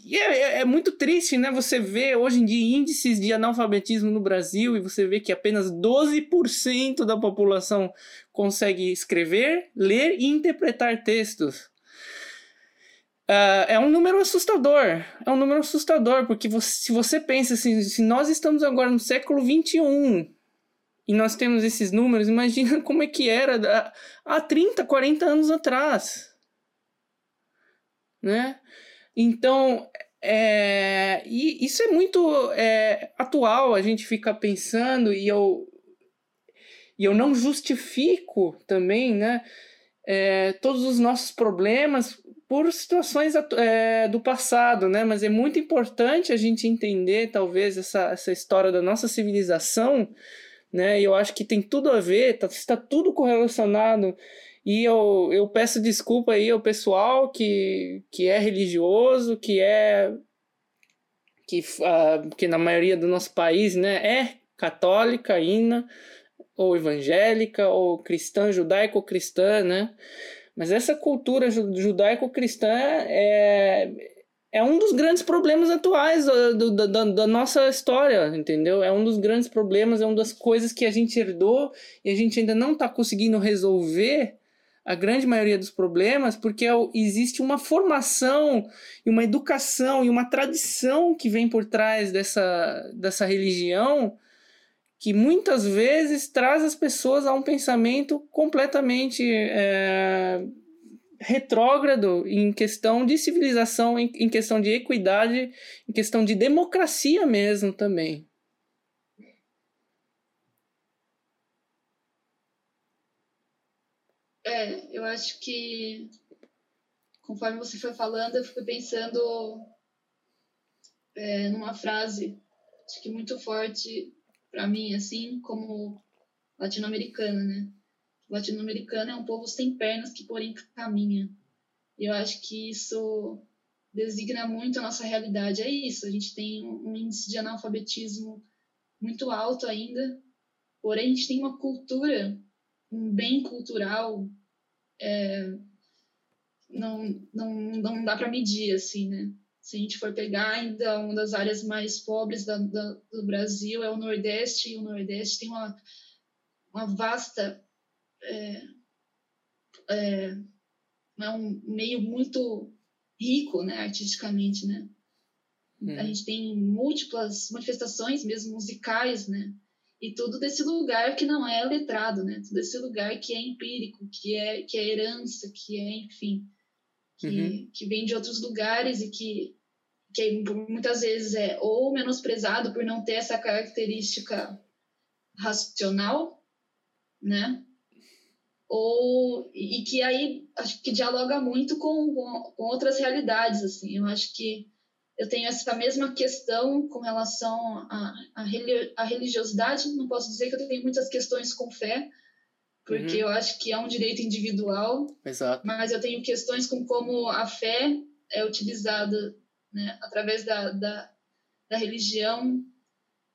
e é, é, é, muito triste, né? Você vê hoje em dia índices de analfabetismo no Brasil e você vê que apenas 12% da população consegue escrever, ler e interpretar textos. Uh, é um número assustador. É um número assustador, porque você, se você pensa assim, se nós estamos agora no século XXI e nós temos esses números, imagina [LAUGHS] como é que era há 30, 40 anos atrás. Né? Então, é, e isso é muito é, atual, a gente fica pensando, e eu, e eu não justifico também, né? É, todos os nossos problemas por situações é, do passado, né? Mas é muito importante a gente entender, talvez, essa, essa história da nossa civilização, né? E eu acho que tem tudo a ver, tá, está tudo correlacionado. E eu, eu peço desculpa aí ao pessoal que, que é religioso, que é. que, uh, que na maioria do nosso país, né? É católica ainda, ou evangélica, ou cristã, judaico-cristã, né? Mas essa cultura judaico-cristã é, é um dos grandes problemas atuais do, do, da, da, nossa história, entendeu? É um dos grandes problemas, é uma das coisas que a gente herdou e a gente ainda não está conseguindo resolver a grande maioria dos problemas, porque é existe uma formação e uma educação e uma tradição que vem por trás dessa, dessa religião que muitas vezes traz as pessoas a um pensamento completamente é, retrógrado em questão de civilização, em, em questão de equidade, em questão de democracia mesmo também. É, eu acho que conforme você foi falando, eu fui pensando é, numa frase acho que muito forte para mim, assim, como latino-americana, né? Latino-americano é um povo sem pernas que, porém, caminha. E eu acho que isso designa muito a nossa realidade. É isso, a gente tem um índice de analfabetismo muito alto ainda, porém a gente tem uma cultura, um bem cultural, é, não, não, não dá para medir, assim, né? Se a gente for pegar ainda uma das áreas mais pobres da, da, do Brasil é o Nordeste, e o Nordeste tem uma, uma vasta. É, é, é um meio muito rico, né, artisticamente, né? Hum. A gente tem múltiplas manifestações, mesmo musicais, né? E tudo desse lugar que não é letrado, né? Tudo desse lugar que é empírico, que é que é herança, que é, enfim, que, uhum. que vem de outros lugares e que, que muitas vezes é ou menosprezado por não ter essa característica racional, né? Ou, e que aí acho que dialoga muito com, com, com outras realidades, assim. Eu acho que eu tenho essa mesma questão com relação à, religiosidade. Não posso dizer que eu tenho muitas questões com fé, porque uhum. eu acho que é um direito individual. Exato. Mas eu tenho questões com como a fé é utilizada né, através da, da, da religião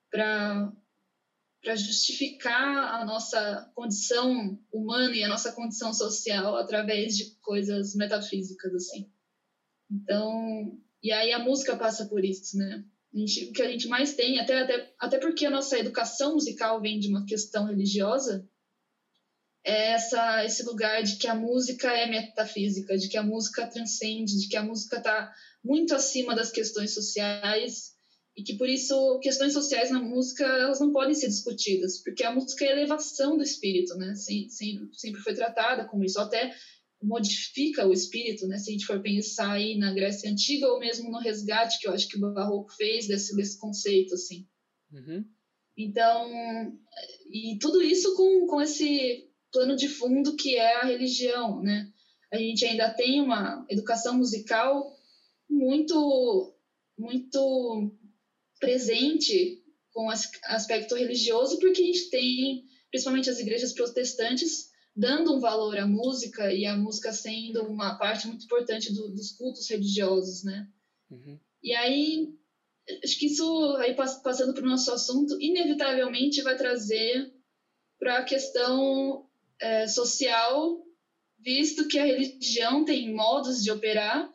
para justificar a nossa condição humana e a nossa condição social através de coisas metafísicas assim. Então, e aí a música passa por isso, né? A gente, o que a gente mais tem, até, até, até porque a nossa educação musical vem de uma questão religiosa, é essa, esse lugar de que a música é metafísica, de que a música transcende, de que a música está muito acima das questões sociais e que por isso questões sociais na música elas não podem ser discutidas, porque a música é a elevação do espírito, né? Sempre, sempre foi tratada como isso, até modifica o espírito, né? Se a gente for pensar aí na Grécia Antiga ou mesmo no resgate que eu acho que o Barroco fez desse, desse conceito, assim. Uhum. Então, e tudo isso com, com esse plano de fundo que é a religião, né? A gente ainda tem uma educação musical muito, muito presente com aspecto religioso, porque a gente tem, principalmente as igrejas protestantes, dando um valor à música e a música sendo uma parte muito importante do, dos cultos religiosos, né? Uhum. E aí, acho que isso, aí passando para o nosso assunto, inevitavelmente vai trazer para a questão é, social, visto que a religião tem modos de operar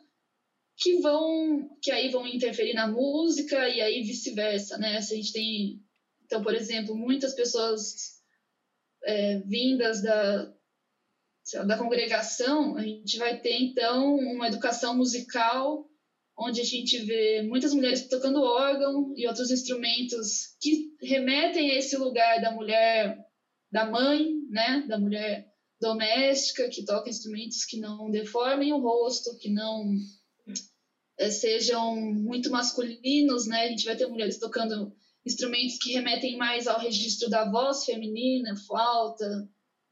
que vão que aí vão interferir na música e aí vice-versa, né? Se a gente tem então, por exemplo, muitas pessoas é, vindas da da congregação, a gente vai ter então uma educação musical onde a gente vê muitas mulheres tocando órgão e outros instrumentos que remetem a esse lugar da mulher, da mãe, né, da mulher doméstica que toca instrumentos que não deformem o rosto, que não é, sejam muito masculinos, né? A gente vai ter mulheres tocando instrumentos que remetem mais ao registro da voz feminina, flauta,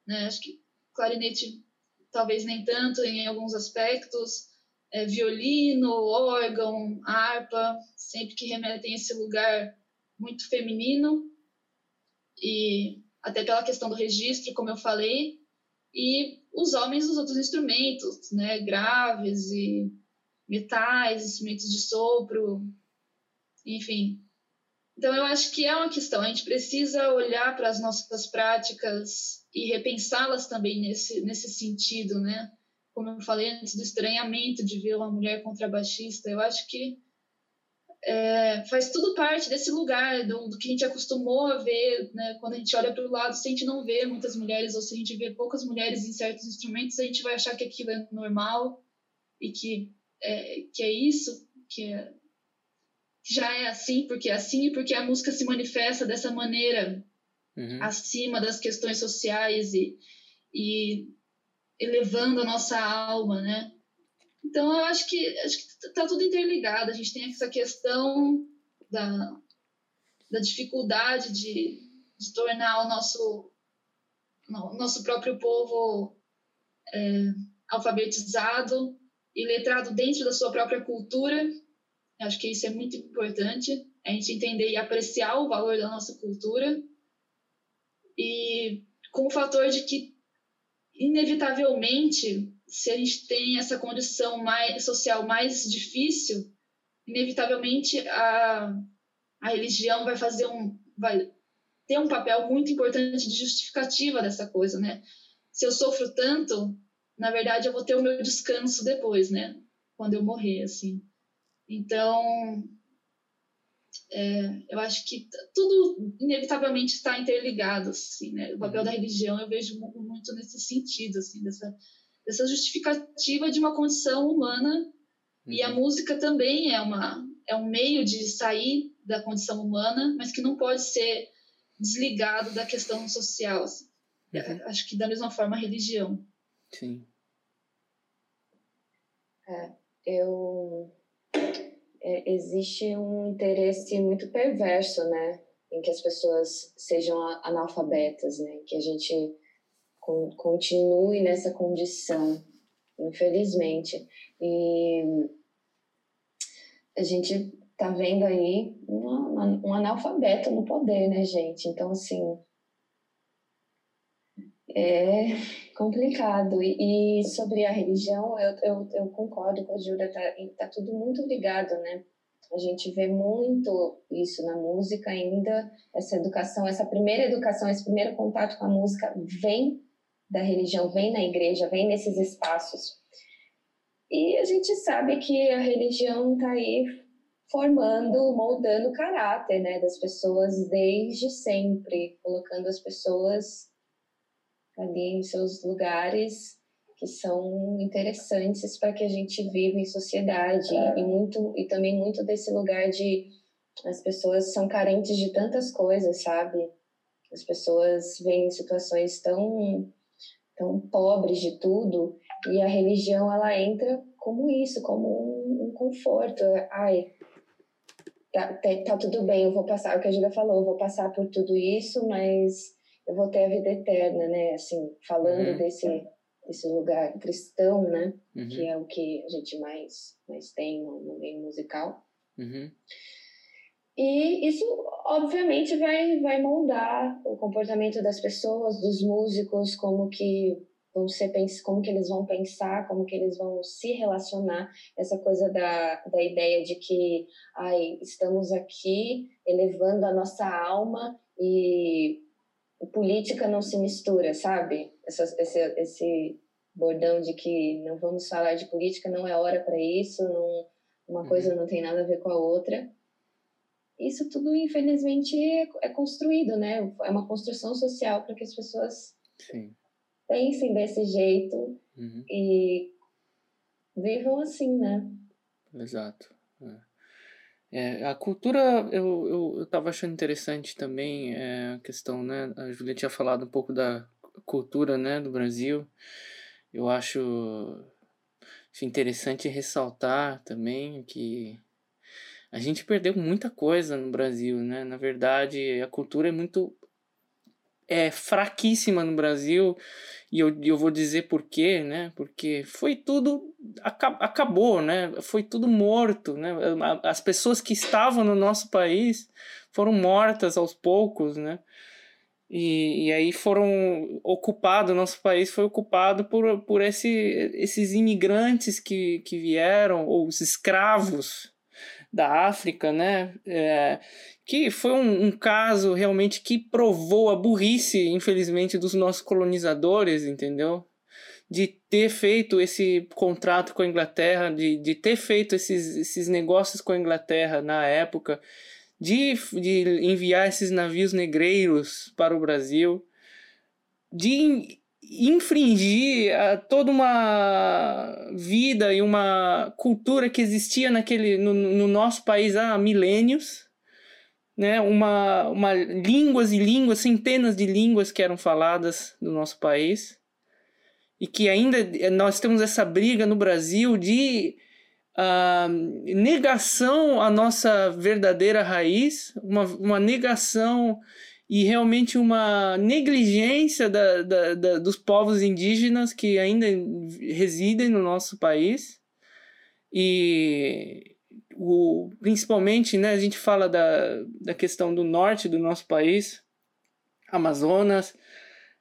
né? Acho que clarinete talvez nem tanto em alguns aspectos, é, violino, órgão, harpa, sempre que remetem a esse lugar muito feminino e até pela questão do registro, como eu falei, e os homens os outros instrumentos, né, graves e metais, instrumentos de sopro, enfim. Então, eu acho que é uma questão. A gente precisa olhar para as nossas práticas e repensá-las também nesse, nesse sentido, né? Como eu falei antes, do estranhamento de ver uma mulher contrabaixista. Eu acho que é, faz tudo parte desse lugar, do, do, que a gente acostumou a ver, né? Quando a gente olha para o lado, se a gente não vê muitas mulheres, ou se a gente vê poucas mulheres em certos instrumentos, a gente vai achar que aquilo é normal e que é, que é isso, que é, já é assim, porque é assim e porque a música se manifesta dessa maneira uhum. acima das questões sociais e, e elevando a nossa alma, né? Então eu acho que acho que tá tudo interligado. A gente tem essa questão da, da dificuldade de, de tornar o nosso o nosso próprio povo é, alfabetizado e letrado dentro da sua própria cultura. Eu acho que isso é muito importante, a gente entender e apreciar o valor da nossa cultura. E com o fator de que, inevitavelmente, se a gente tem essa condição mais, social mais difícil, inevitavelmente a, a religião vai fazer um. vai ter um papel muito importante de justificativa dessa coisa, né? Se eu sofro tanto, na verdade, eu vou ter o meu descanso depois, né? Quando eu morrer, assim. Então, é, eu acho que tudo inevitavelmente está interligado, assim, né? O papel da uhum. religião eu vejo muito nesse sentido, assim, dessa, dessa justificativa de uma condição humana. Uhum. E a uhum. música também é uma é um meio de sair da condição humana, mas que não pode ser desligado da questão social. Assim. Uhum. Acho que da mesma forma a religião. Sim. É, eu é, existe um interesse muito perverso, né, em que as pessoas sejam analfabetas, né, que a gente continue nessa condição, infelizmente. E a gente tá vendo aí um analfabeto no poder, né, gente? Então, assim, é complicado. E, e sobre a religião, eu, eu, eu, concordo com a Júlia, tá, tá tudo muito ligado, né? A gente vê muito isso na música ainda, essa educação, essa primeira educação, esse primeiro contato com a música vem da religião, vem na igreja, vem nesses espaços. E a gente sabe que a religião está aí formando, moldando o caráter né, das pessoas desde sempre, colocando as pessoas ali em seus lugares que são interessantes para que a gente viva em sociedade e muito e também muito desse lugar de as pessoas são carentes de tantas coisas, sabe? As pessoas vêm em situações tão, tão pobres de tudo e a religião ela entra como isso, como um, um conforto. Ai, tá, tá, tá, tudo bem, eu vou passar, o que a Julia falou, eu vou passar por tudo isso, mas eu vou ter a vida eterna, né? Assim, falando uhum. desse, desse lugar cristão, né? Uhum. Que é o que a gente mais, mais tem no, no meio musical. Uhum. E isso, obviamente, vai, vai moldar o comportamento das pessoas, dos músicos, como que vão ser, como que eles vão pensar, como que eles vão se relacionar. Essa coisa da, da ideia de que ai, estamos aqui elevando a nossa alma e política não se mistura, sabe? Essa, esse, esse bordão de que não vamos falar de política, não é hora para isso, não, uma uhum. coisa não tem nada a ver com a outra isso tudo, infelizmente, é, construído, né? É uma construção social para que as pessoas Sim. pensem desse jeito uhum. e vivam assim, né? Exato. É. É, a cultura, eu, eu, eu tava achando interessante também é, a questão, né? A Julia tinha falado um pouco da cultura, né, do Brasil. Eu acho, acho interessante ressaltar também que a gente perdeu muita coisa no Brasil, né? Na verdade, a cultura é muito é fraquíssima no Brasil e eu, eu vou dizer por quê, né? Porque foi tudo acabou, né? Foi tudo morto, né? As pessoas que estavam no nosso país foram mortas aos poucos, né? E, e aí foram ocupados, nosso país foi ocupado por, por esse, esses imigrantes que, que vieram, ou os escravos, da África, né? É, que foi um, um, caso realmente que provou a burrice, infelizmente, dos nossos colonizadores, entendeu? De ter feito esse contrato com a Inglaterra, de, de ter feito esses, esses negócios com a Inglaterra na época, de, de enviar esses navios negreiros para o Brasil, de infringir uh, toda uma vida e uma cultura que existia naquele no, no nosso país há milênios né? Uma, uma línguas e línguas centenas de línguas que eram faladas no nosso país. E que ainda eh, nós temos essa briga no Brasil de uh, negação à nossa verdadeira raiz uma, uma negação e realmente uma negligência da, da, da, dos povos indígenas que ainda residem no nosso país. E o, principalmente, né, a gente fala da, da questão do norte do nosso país, Amazonas.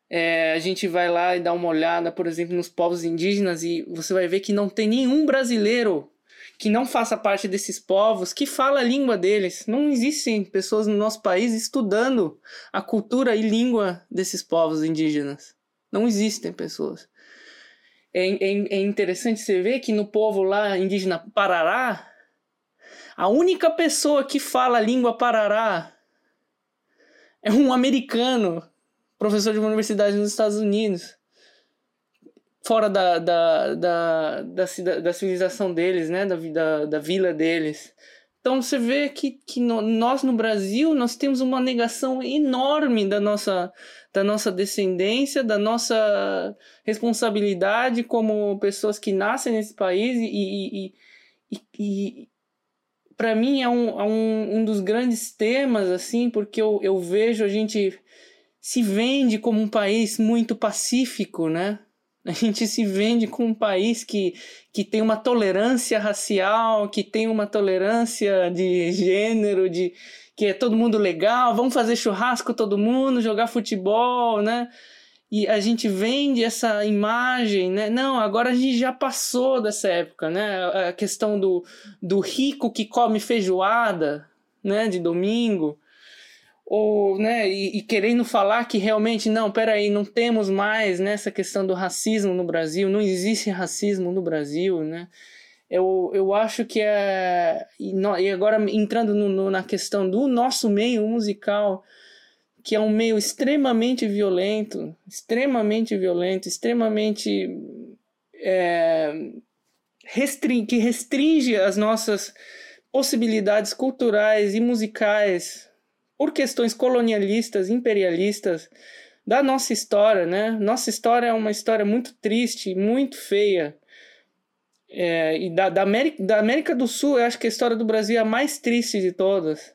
É, a gente vai lá e dá uma olhada, por exemplo, nos povos indígenas e você vai ver que não tem nenhum brasileiro que não faça parte desses povos, que fala a língua deles. Não existem pessoas no nosso país estudando a cultura e língua desses povos indígenas. Não existem pessoas. É, é, é interessante você ver que no povo lá indígena Parará, a única pessoa que fala a língua Parará é um americano, professor de uma universidade nos Estados Unidos fora da, da, da, da, da civilização deles, né? Da, da, da vila deles. Então você vê que, que nós no Brasil nós temos uma negação enorme da nossa, da nossa descendência, da nossa responsabilidade como pessoas que nascem nesse país e, e, e, e para mim é, um, é um, um dos grandes temas assim porque eu, eu vejo a gente se vende como um país muito pacífico, né? A gente se vende com um país que, que tem uma tolerância racial, que tem uma tolerância de gênero, de que é todo mundo legal, vamos fazer churrasco todo mundo, jogar futebol, né? E a gente vende essa imagem, né? Não, agora a gente já passou dessa época, né? A questão do, do rico que come feijoada, né? De domingo ou né, e, e, querendo falar que realmente não, peraí, não temos mais nessa né, questão do racismo no Brasil, não existe racismo no Brasil, né? Eu, eu acho que é. E, agora entrando no, no, na questão do nosso meio musical, que é um meio extremamente violento, extremamente violento, extremamente. É, restring, que restringe as nossas possibilidades culturais e musicais por questões colonialistas, imperialistas da nossa história, né? Nossa história é uma história muito triste, muito feia. É, e da, da, América, da América do Sul, eu acho que a história do Brasil é a mais triste de todas.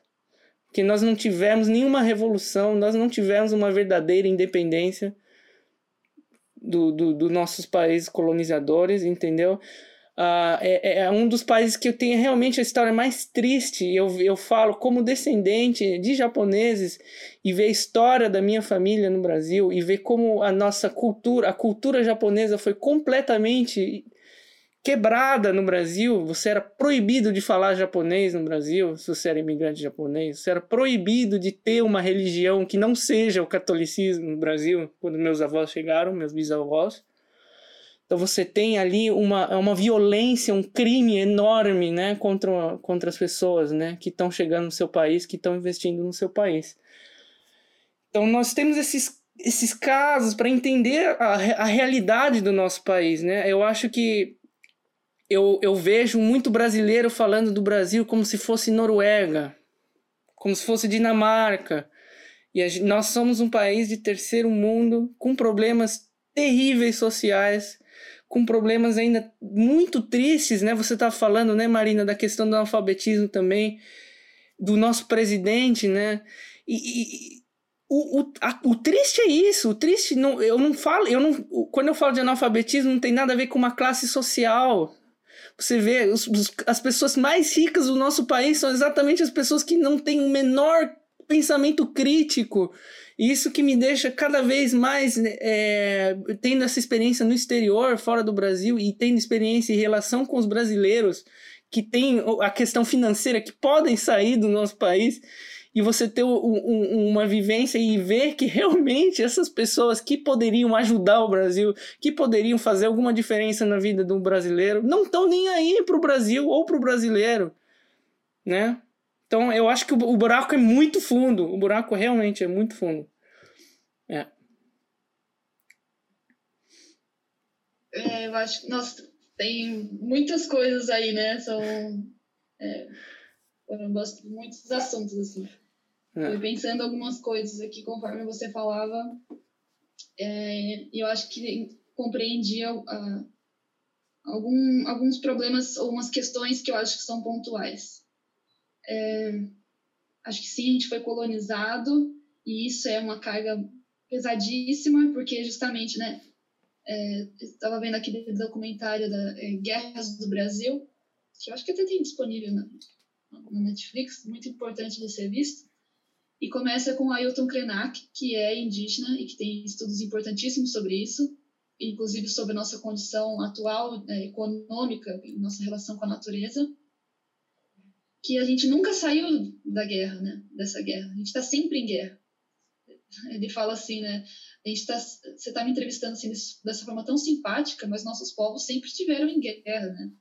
Que nós não tivemos nenhuma revolução, nós não tivemos uma verdadeira independência dos do, do nossos países colonizadores, entendeu? Uh, é, é, um dos países que eu tenho realmente a história mais triste. Eu, eu falo como descendente de japoneses e ver a história da minha família no Brasil e ver como a nossa cultura, a cultura japonesa foi completamente quebrada no Brasil. Você era proibido de falar japonês no Brasil, se você era imigrante japonês. Você era proibido de ter uma religião que não seja o catolicismo no Brasil, quando meus avós chegaram, meus bisavós. Então você tem ali uma, uma violência, um crime enorme né, contra, contra as pessoas né, que estão chegando no seu país, que estão investindo no seu país. Então nós temos esses, esses casos para entender a, a realidade do nosso país. Né? Eu acho que eu, eu vejo muito brasileiro falando do Brasil como se fosse Noruega, como se fosse Dinamarca. E nós somos um país de terceiro mundo com problemas terríveis sociais com problemas ainda muito tristes, né? Você estava tá falando, né, Marina, da questão do analfabetismo também, do nosso presidente, né? E, e o, o, a, o triste é isso, o triste não, eu não falo, eu não, quando eu falo de analfabetismo não tem nada a ver com uma classe social. Você vê, os, os, as pessoas mais ricas do nosso país são exatamente as pessoas que não têm o menor pensamento crítico isso que me deixa cada vez mais é, tendo essa experiência no exterior, fora do Brasil, e tendo experiência em relação com os brasileiros que têm a questão financeira, que podem sair do nosso país, e você ter um, um, uma vivência e ver que realmente essas pessoas que poderiam ajudar o Brasil, que poderiam fazer alguma diferença na vida do brasileiro, não estão nem aí para o Brasil ou para o brasileiro, né? Então eu acho que o buraco é muito fundo. O buraco realmente é muito fundo. É. é eu acho que, nossa, tem muitas coisas aí, né? São. É, eu gosto de muitos assuntos, assim. É. Fui pensando algumas coisas aqui conforme você falava. É, e eu acho que compreendi algum, alguns problemas ou umas questões que eu acho que são pontuais. É, acho que sim, a gente foi colonizado e isso é uma carga pesadíssima, porque justamente, né, é, estava vendo aquele documentário da é, Guerras do Brasil, que eu acho que até tem disponível na, na Netflix, muito importante de ser visto, e começa com Ailton Krenak, que é indígena e que tem estudos importantíssimos sobre isso, inclusive sobre a nossa condição atual é, econômica, nossa relação com a natureza que a gente nunca saiu da guerra, né? Dessa guerra. A gente está sempre em guerra. Ele fala assim, né? A gente tá, você está me entrevistando assim, dessa forma tão simpática, mas nossos povos sempre estiveram em guerra, né?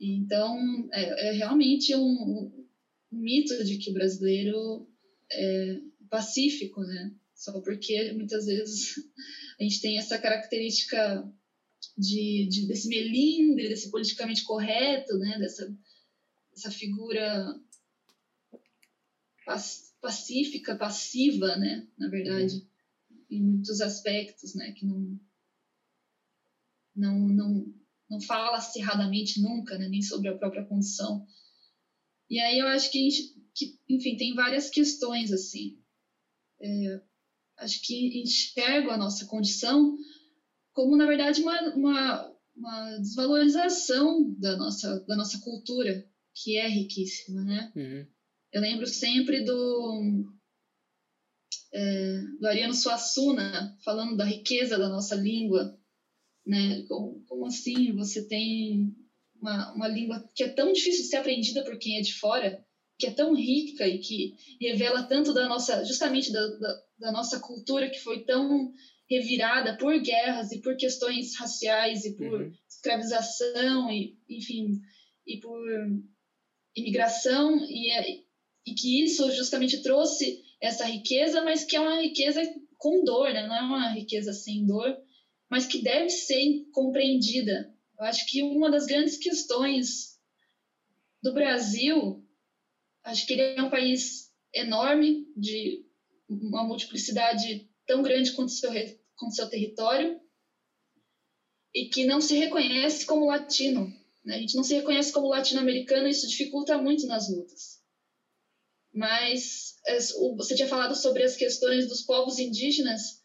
Então, é, é realmente um, um, mito de que o brasileiro é pacífico, né? Só porque muitas vezes a gente tem essa característica de, de desse melindre, desse politicamente correto, né? Dessa essa figura pacífica, passiva, né, na verdade, em muitos aspectos, né, que não não não não fala acirradamente nunca, né, nem sobre a própria condição. E aí eu acho que que, enfim, tem várias questões assim. É, acho que enxergo a nossa condição como na verdade uma, uma, uma desvalorização da nossa da nossa cultura, que é riquíssima, né? Uhum. Eu lembro sempre do, é, do Ariano Suassuna falando da riqueza da nossa língua, né? Como, como assim você tem uma, uma língua que é tão difícil de ser aprendida por quem é de fora, que é tão rica e que revela tanto da nossa, justamente da, da, da nossa cultura que foi tão revirada por guerras e por questões raciais e por uhum. escravização e enfim e por imigração e, é, e que isso justamente trouxe essa riqueza, mas que é uma riqueza com dor, né? não é uma riqueza sem dor, mas que deve ser compreendida. Eu acho que uma das grandes questões do Brasil, acho que ele é um país enorme, de uma multiplicidade tão grande quanto seu, quanto seu território, e que não se reconhece como latino. Né? A gente não se reconhece como latino-americano e isso dificulta muito nas lutas. Mas você tinha falado sobre as questões dos povos indígenas,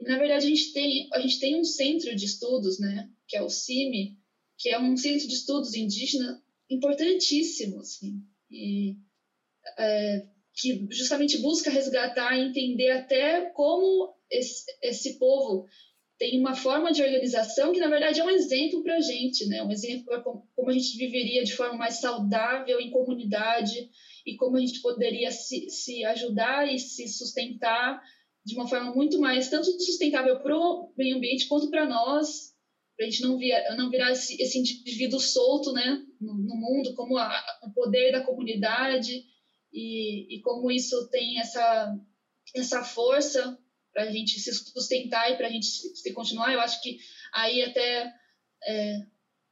e na verdade a gente tem, a gente tem um centro de estudos, né, que é o CIMI, que é um centro de estudos indígena importantíssimo, assim, e, é, que justamente busca resgatar e entender até como esse, esse povo tem uma forma de organização que, na verdade, é um exemplo para a gente, né? um exemplo para como a gente viveria de forma mais saudável em comunidade e como a gente poderia se, se ajudar e se sustentar de uma forma muito mais, tanto sustentável para o meio ambiente quanto para nós, para a gente não, via, não virar esse, esse indivíduo solto né, no, no mundo, como a, o poder da comunidade e, e como isso tem essa, essa força para a gente se sustentar e para a gente se continuar. Eu acho que aí até é,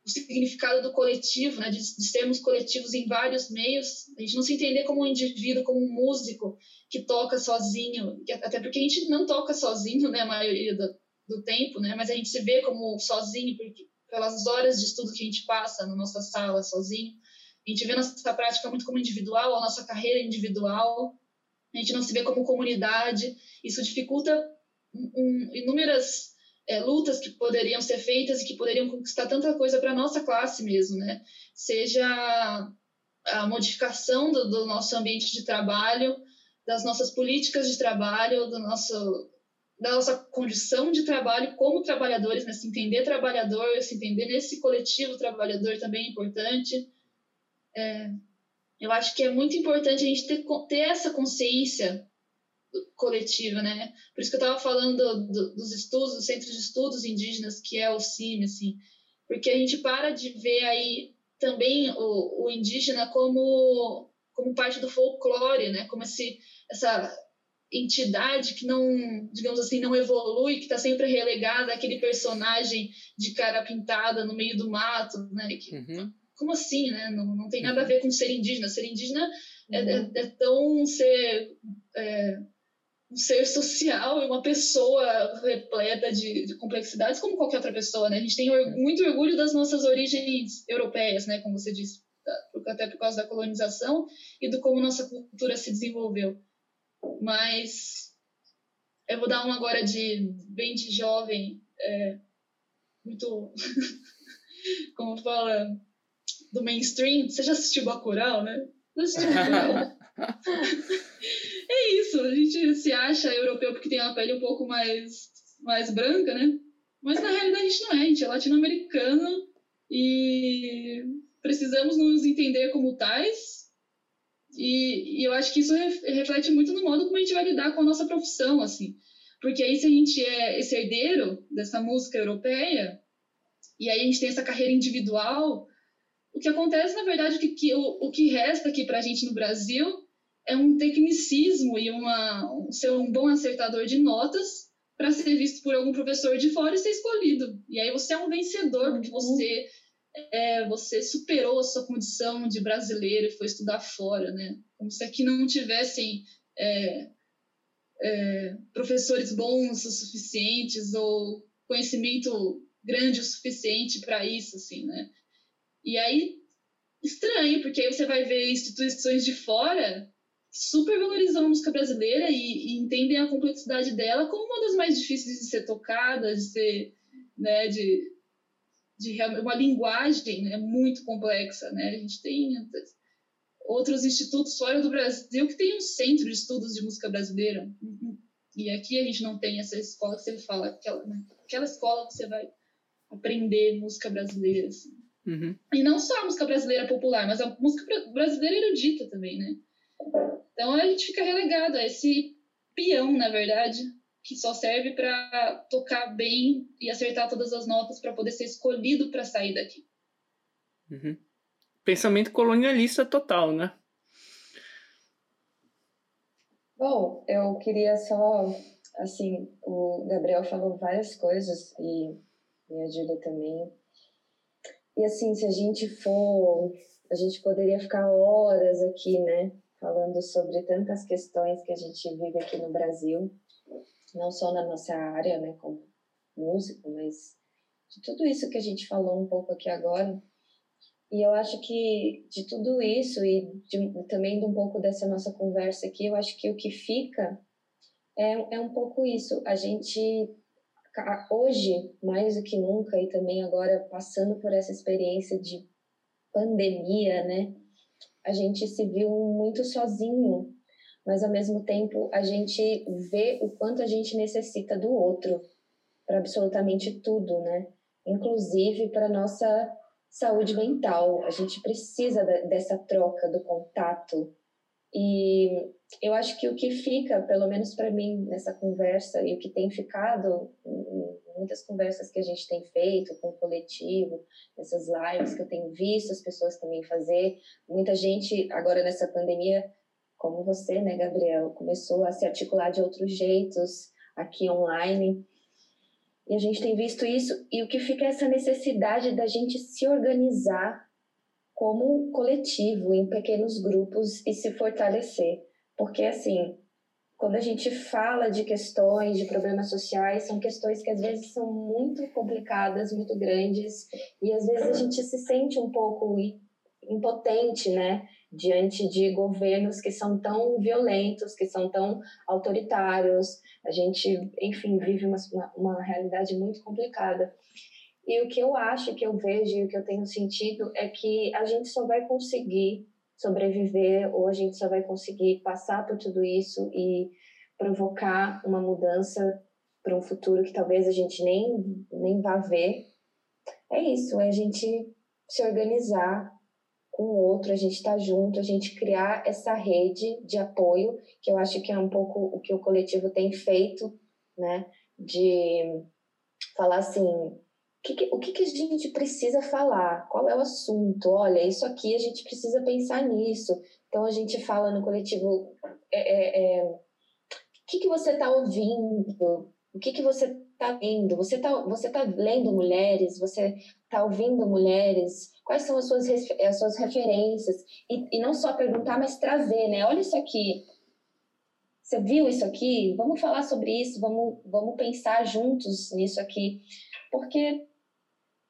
o significado do coletivo, né, de, de, sermos coletivos em vários meios, a gente não se entender como um indivíduo, como um músico que toca sozinho, até porque a gente não toca sozinho, né, a maioria do, do tempo, né, mas a gente se vê como sozinho porque, pelas horas de estudo que a gente passa na nossa sala sozinho. A gente vê nossa prática muito como individual, a nossa carreira individual, a gente não se vê como comunidade, isso dificulta um, inúmeras é, lutas que poderiam ser feitas e que poderiam conquistar tanta coisa para a nossa classe mesmo, né? Seja a modificação do, do, nosso ambiente de trabalho, das nossas políticas de trabalho, do nosso, da nossa condição de trabalho como trabalhadores, né? se entender trabalhador, se entender nesse coletivo trabalhador também é importante. É, eu acho que é muito importante a gente ter, ter essa consciência coletiva, né? Por isso que eu estava falando do, do, dos estudos, do Centro de Estudos Indígenas, que é o CIM, assim, porque a gente para de ver aí também o, o indígena como, como parte do folclore, né? Como esse, essa entidade que não, digamos assim, não evolui, que está sempre relegada àquele personagem de cara pintada no meio do mato, né? Que, uhum como assim, né? Não, não tem nada a ver com ser indígena. Ser indígena é, é, uhum. é, é tão ser é, um ser social e uma pessoa repleta de, de, complexidades como qualquer outra pessoa, né? A gente tem or muito orgulho das nossas origens europeias, né? Como você disse, até por causa da colonização e do como nossa cultura se desenvolveu. Mas eu vou dar uma agora de bem de jovem, é, muito [LAUGHS] como fala do mainstream. Você já assistiu Bacurau, né? assistiu Bacurau? [LAUGHS] é isso, a gente se acha europeu porque tem uma pele um pouco mais, mais branca, né? Mas na realidade a gente não é, a gente é latino-americano e precisamos nos entender como tais. E, e eu acho que isso reflete muito no modo como a gente vai lidar com a nossa profissão, assim. Porque aí se a gente é esse herdeiro dessa música europeia, e aí a gente tem essa carreira individual, o que acontece, na verdade, é que, que o, o que resta aqui para a gente no Brasil é um tecnicismo e uma, um, ser um bom acertador de notas para ser visto por algum professor de fora e ser escolhido. E aí você é um vencedor, porque uhum. você, é, você superou a sua condição de brasileiro e foi estudar fora, né? Como se aqui não tivessem é, é, professores bons o suficientes ou conhecimento grande o suficiente para isso, assim, né? E aí, estranho, porque aí você vai ver instituições de fora super valorizando a música brasileira e, e, entendem a complexidade dela como uma das mais difíceis de ser tocada, de ser, né, de, de uma linguagem né, muito complexa, né? A gente tem outros institutos fora do Brasil que tem um centro de estudos de música brasileira. E aqui a gente não tem essa escola que você fala, aquela, né? aquela escola que você vai aprender música brasileira, assim. Uhum. E não só a música brasileira popular, mas a música brasileira erudita também, né? Então a gente fica relegado a esse peão, na verdade, que só serve para tocar bem e acertar todas as notas para poder ser escolhido para sair daqui. Uhum. Pensamento colonialista total, né? Bom, eu queria só, assim, o Gabriel falou várias coisas e me ajuda também e assim, se a gente for a gente poderia ficar horas aqui, né, falando sobre tantas questões que a gente vive aqui no Brasil, não só na nossa área, né, como músico, mas de tudo isso que a gente falou um pouco aqui agora. E eu acho que de tudo isso e de, também de um pouco dessa nossa conversa aqui, eu acho que o que fica é, é um pouco isso. A gente, hoje, mais do que nunca, e também agora passando por essa experiência de pandemia, né? A gente se viu muito sozinho, mas ao mesmo tempo a gente vê o quanto a gente necessita do outro para absolutamente tudo, né? Inclusive para nossa saúde mental. A gente precisa dessa troca, do contato. E eu acho que o que fica, pelo menos para mim, nessa conversa, e o que tem ficado em muitas conversas que a gente tem feito com o coletivo, nessas lives que eu tenho visto as pessoas também fazer, muita gente, agora nessa pandemia, como você, né, Gabriel, começou a se articular de outros jeitos aqui online. E a gente tem visto isso, e o que fica é essa necessidade da gente se organizar como coletivo, em pequenos grupos e se fortalecer. Porque, assim, quando a gente fala de questões, de problemas sociais, são questões que às vezes são muito complicadas, muito grandes, e às vezes a gente se sente um pouco impotente, né? Diante de governos que são tão violentos, que são tão autoritários. A gente, enfim, vive uma, uma realidade muito complicada. E o que eu acho, que eu vejo e o que eu tenho sentido é que a gente só vai conseguir sobreviver ou a gente só vai conseguir passar por tudo isso e provocar uma mudança para um futuro que talvez a gente nem, nem vá ver. É isso, é a gente se organizar com o outro, a gente estar tá junto, a gente criar essa rede de apoio, que eu acho que é um pouco o que o coletivo tem feito, né? De falar assim, que, o que, que a gente precisa falar? Qual é o assunto? Olha, isso aqui a gente precisa pensar nisso. Então a gente fala no coletivo, é, é, é, o que, que você está ouvindo? O que, que você está lendo? Você está você tá lendo mulheres? Você está ouvindo mulheres? Quais são as suas, as suas referências? E, e não só perguntar, mas trazer, né? Olha isso aqui. Você viu isso aqui? Vamos falar sobre isso, vamos, vamos pensar juntos nisso aqui. Porque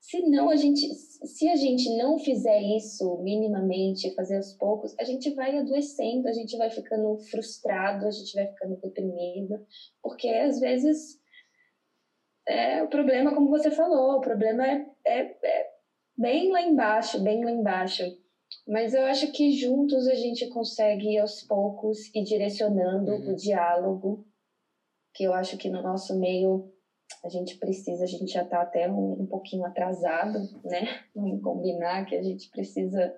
se não a gente, se a gente não fizer isso minimamente, fazer aos poucos, a gente vai adoecendo, a gente vai ficando frustrado, a gente vai ficando deprimido, porque às vezes é o problema, como você falou, o problema é, é, é bem lá embaixo, bem lá embaixo. Mas eu acho que juntos a gente consegue aos poucos ir direcionando uhum. o diálogo, que eu acho que no nosso meio a gente precisa, a gente já está até um, um, pouquinho atrasado, né? [LAUGHS] Vamos combinar que a gente precisa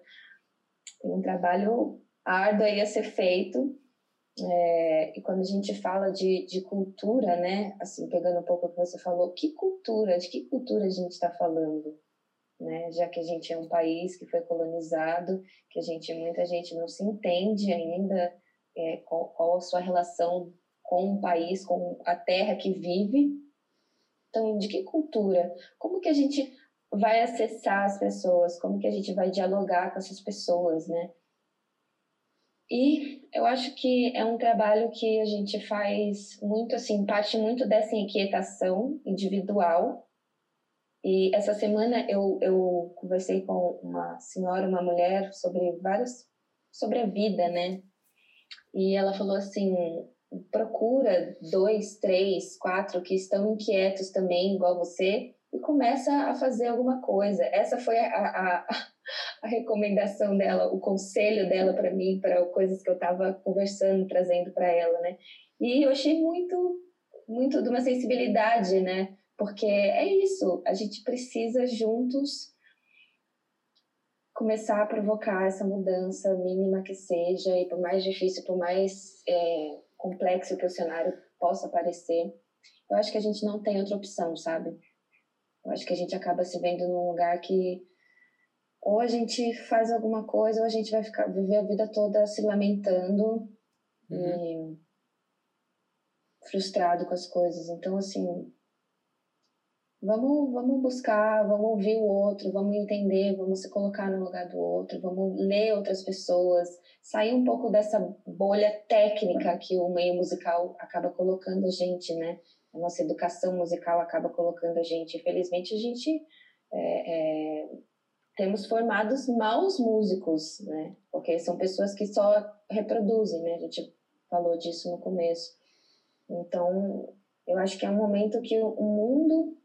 tem um trabalho árduo aí a ser feito. É, e quando a gente fala de, de cultura, né? Assim, pegando um pouco o que você falou, que cultura, de que cultura a gente está falando? Né? Já que a gente é um país que foi colonizado, que a gente, muita gente não se entende ainda é, qual, qual a sua relação com o país, com a terra que vive, então, de que cultura? Como que a gente vai acessar as pessoas? Como que a gente vai dialogar com essas pessoas, né? E eu acho que é um trabalho que a gente faz muito assim, parte muito dessa inquietação individual. E essa semana eu, eu conversei com uma senhora, uma mulher, sobre vários, sobre a vida, né? E ela falou assim: procura dois, três, quatro que estão inquietos também, igual você, e começa a fazer alguma coisa. Essa foi a, a, [LAUGHS] a recomendação dela, o conselho dela para mim, para coisas que eu estava conversando, trazendo para ela, né? E eu achei muito, muito de uma sensibilidade, né? Porque é isso, a gente precisa juntos começar a provocar essa mudança mínima que seja, e por mais difícil, por mais é, complexo que o cenário possa parecer, eu acho que a gente não tem outra opção, sabe? Eu acho que a gente acaba se vendo num lugar que ou a gente faz alguma coisa ou a gente vai ficar viver a vida toda se lamentando uhum. e frustrado com as coisas. Então, assim, vamos, vamos buscar, vamos ouvir o outro, vamos entender, vamos se colocar no lugar do outro, vamos ler outras pessoas, sair um pouco dessa bolha técnica que o meio musical acaba colocando a gente, né? A nossa educação musical acaba colocando a gente. Infelizmente, a gente é, é, temos formados maus músicos, né? Porque são pessoas que só reproduzem, né? A gente falou disso no começo. Então, eu acho que é um momento que o mundo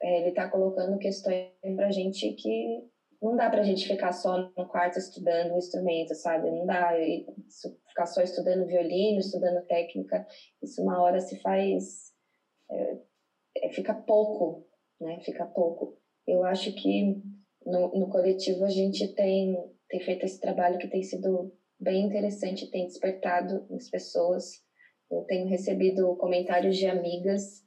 ele está colocando questões para a gente que não dá para a gente ficar só no quarto estudando um instrumento, sabe? Não dá ficar só estudando violino, estudando técnica. Isso uma hora se faz é, é, fica pouco, né? Fica pouco. Eu acho que no, no coletivo a gente tem, tem feito esse trabalho que tem sido bem interessante, tem despertado as pessoas. Eu tenho recebido comentários de amigas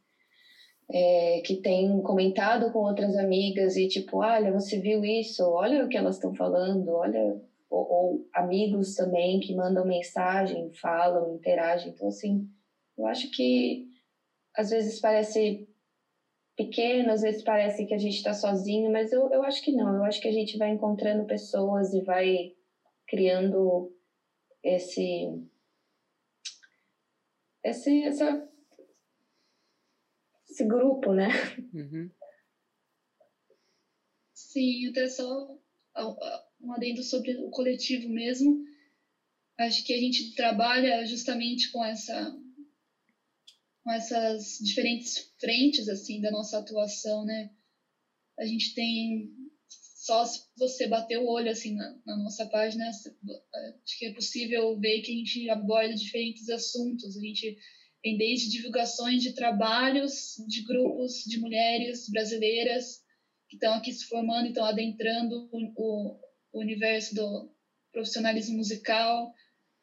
é, que têm comentado com outras amigas e tipo, olha, você viu isso? Olha o que elas estão falando, olha. Ou, ou, amigos também que mandam mensagem, falam, interagem. Então, assim, eu acho que às vezes parece pequeno, às vezes parece que a gente está sozinho, mas eu, eu acho que não. Eu acho que a gente vai encontrando pessoas e vai criando esse, esse, essa, esse grupo, né? Uhum. Sim, até só um adendo sobre o coletivo mesmo. Acho que a gente trabalha justamente com essa com essas diferentes frentes assim da nossa atuação, né? A gente tem só se você bater o olho assim na, na, nossa página, acho que é possível ver que a gente aborda diferentes assuntos. A gente tem desde divulgações de trabalhos de grupos de mulheres brasileiras que estão aqui se formando, estão adentrando o, o universo do profissionalismo musical,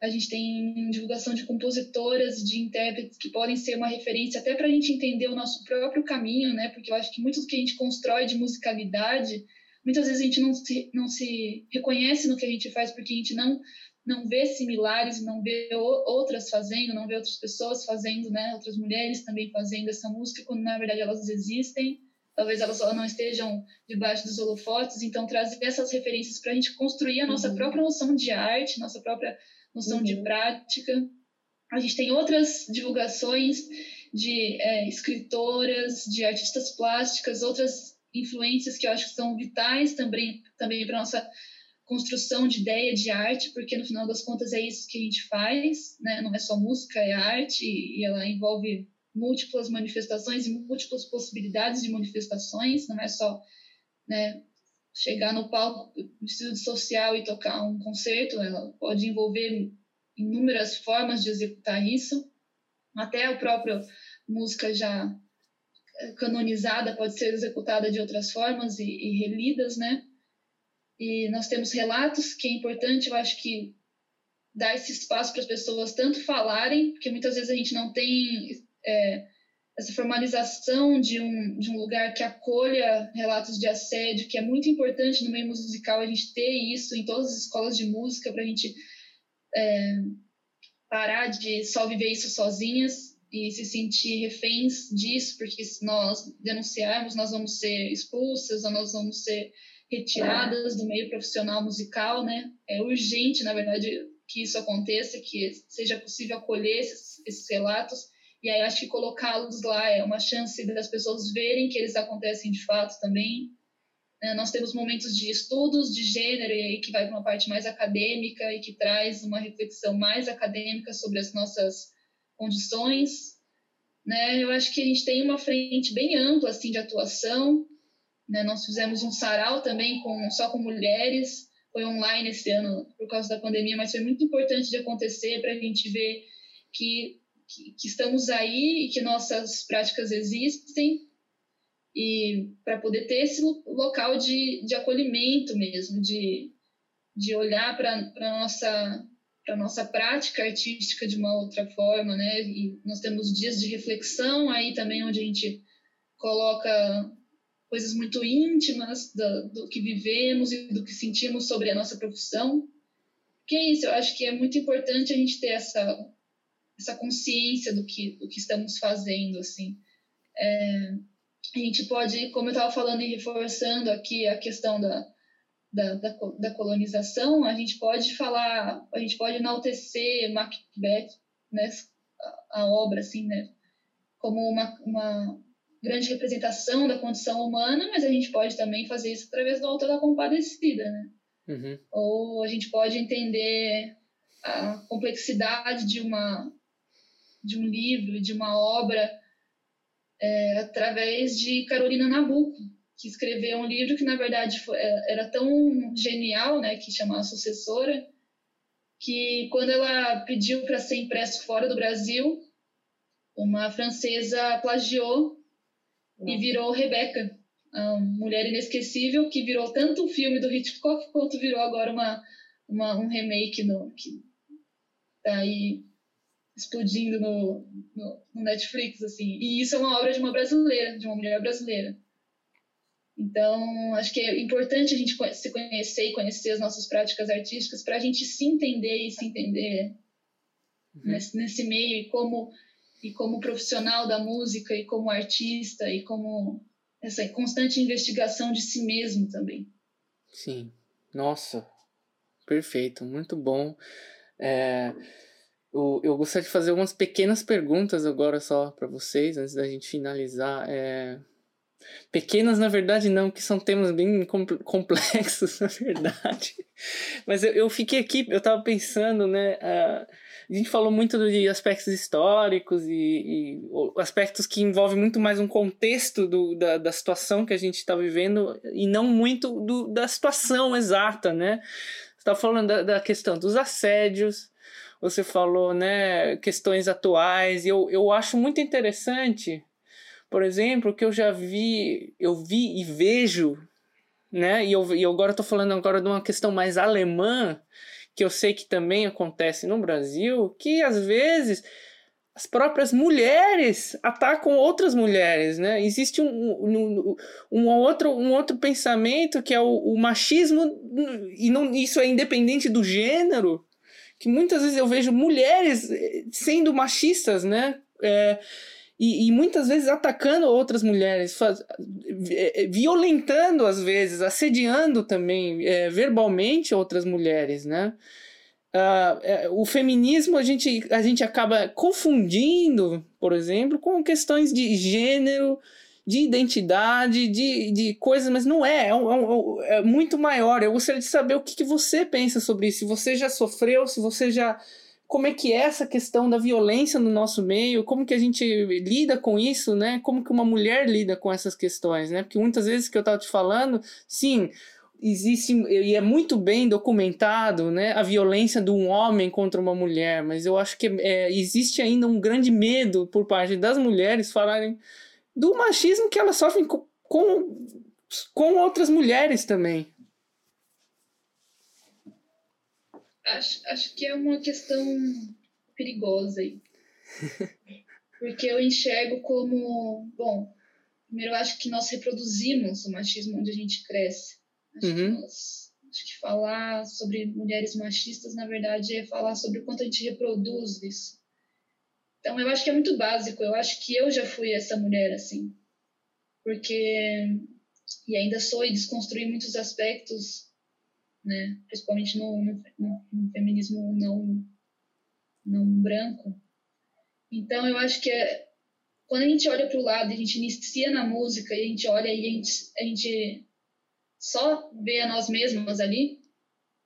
a gente tem divulgação de compositoras, de intérpretes que podem ser uma referência até para a gente entender o nosso próprio caminho, né? Porque eu acho que muito do que a gente constrói de musicalidade, muitas vezes a gente não se, não se reconhece no que a gente faz porque a gente não não vê similares, não vê outras fazendo, não vê outras pessoas fazendo, né? Outras mulheres também fazendo essa música, quando na verdade elas existem. Talvez elas só não estejam debaixo dos holofotes. Então, trazer essas referências para a gente construir a nossa uhum. própria noção de arte, nossa própria noção uhum. de prática. A gente tem outras divulgações de é, escritoras, de artistas plásticas, outras influências que eu acho que são vitais também, também para nossa construção de ideia de arte, porque no final das contas é isso que a gente faz, né? Não é só música, é arte e ela envolve múltiplas manifestações e múltiplas possibilidades de manifestações, não é só né, chegar no palco vestido social e tocar um concerto, ela pode envolver inúmeras formas de executar isso, até a própria música já canonizada pode ser executada de outras formas e, e relidas, né? E nós temos relatos que é importante, eu acho que dar esse espaço para as pessoas tanto falarem, porque muitas vezes a gente não tem é, essa formalização de um, de um lugar que acolha relatos de assédio, que é muito importante no meio musical a gente ter isso em todas as escolas de música, para a gente é, parar de só viver isso sozinhas e se sentir reféns disso, porque se nós denunciarmos, nós vamos ser expulsas ou nós vamos ser retiradas do meio profissional musical, né? É urgente, na verdade, que isso aconteça, que seja possível acolher esses, esses relatos e aí acho que colocá-los lá é uma chance das pessoas verem que eles acontecem de fato também. É, nós temos momentos de estudos de gênero, e aí que vai para uma parte mais acadêmica e que traz uma reflexão mais acadêmica sobre as nossas condições. Né? Eu acho que a gente tem uma frente bem ampla assim, de atuação. Né? Nós fizemos um sarau também com, só com mulheres, foi online esse ano por causa da pandemia, mas foi muito importante de acontecer para a gente ver que que, que estamos aí e que nossas práticas existem e para poder ter esse local de, de acolhimento mesmo, de, de olhar para a nossa para nossa prática artística de uma outra forma, né? E nós temos dias de reflexão aí também onde a gente coloca coisas muito íntimas do, do que vivemos e do que sentimos sobre a nossa profissão. Que é isso, eu acho que é muito importante a gente ter essa essa consciência do que, do que estamos fazendo, assim. É, a gente pode, como eu estava falando e reforçando aqui a questão da, da, da, da, colonização, a gente pode falar, a gente pode enaltecer Macbeth, né, a, obra, assim, né, como uma, uma grande representação da condição humana, mas a gente pode também fazer isso através do autor da compadecida, né? Uhum. Ou a gente pode entender a complexidade de uma de um livro, de uma obra é, através de Carolina Nabuco, que escreveu um livro que na verdade foi, é, era tão genial, né, que chamava Sucessora, que quando ela pediu para ser impresso fora do Brasil, uma francesa plagiou e virou Rebecca, a mulher inesquecível que virou tanto o filme do Hitchcock quanto virou agora uma, uma um remake no que tá aí explodindo no, no, no, Netflix, assim. E isso é uma obra de uma brasileira, de uma mulher brasileira. Então, acho que é importante a gente se conhecer e conhecer as nossas práticas artísticas para a gente se entender e se entender uhum. nesse, nesse meio e como e como profissional da música e como artista e como essa constante investigação de si mesmo também. Sim, nossa, perfeito, muito bom. É, eu, eu gostaria de fazer umas pequenas perguntas agora só para vocês, antes da gente finalizar. É... Pequenas, na verdade, não, que são temas bem complexos, [LAUGHS] na verdade. Mas eu, eu fiquei aqui, eu estava pensando, né? Uh, a gente falou muito de aspectos históricos e, e aspectos que envolvem muito mais um contexto do, da, da situação que a gente está vivendo e não muito do, da situação exata, né? Você estava falando da, da questão dos assédios, você falou, né, questões atuais, eu, eu acho muito interessante, por exemplo, que eu já vi, eu vi e vejo, né, e eu, e agora estou falando agora de uma questão mais alemã, que eu sei que também acontece no Brasil, que às vezes as próprias mulheres atacam outras mulheres, né? Existe um, um, um, outro, um outro pensamento que é o, o machismo, e não, isso é independente do gênero, que muitas vezes eu vejo mulheres eh, sendo machistas, né? É, e, e, muitas vezes atacando outras mulheres, faz, eh, violentando às vezes, assediando também é, verbalmente outras mulheres, né? Uh, o feminismo a gente, a gente acaba confundindo, por exemplo, com questões de gênero, de identidade, de, de coisas, mas não é, é, um, é, é, muito maior. Eu gostaria de saber o que, que você pensa sobre isso, se você já sofreu, se você já. Como é que é essa questão da violência no nosso meio? Como que a gente lida com isso, né? Como que uma mulher lida com essas questões, né? Porque muitas vezes que eu estava te falando, sim, existe e é muito bem documentado né, a violência de um homem contra uma mulher, mas eu acho que é, existe ainda um grande medo por parte das mulheres falarem do machismo que elas sofrem com, com, com outras mulheres também. Acho, acho que é uma questão perigosa aí. [LAUGHS] Porque eu enxergo como. Bom, primeiro eu acho que nós reproduzimos o machismo onde a gente cresce. Acho, uhum. que nós, acho que falar sobre mulheres machistas, na verdade, é falar sobre o quanto a gente reproduz isso. Então, eu acho que é muito básico. Eu acho que eu já fui essa mulher assim. Porque. E ainda sou e desconstruí muitos aspectos, né? principalmente no, no, no feminismo não, não branco. Então, eu acho que é, quando a gente olha para o lado, a gente inicia na música e a gente olha e a gente, a gente só vê a nós mesmas ali,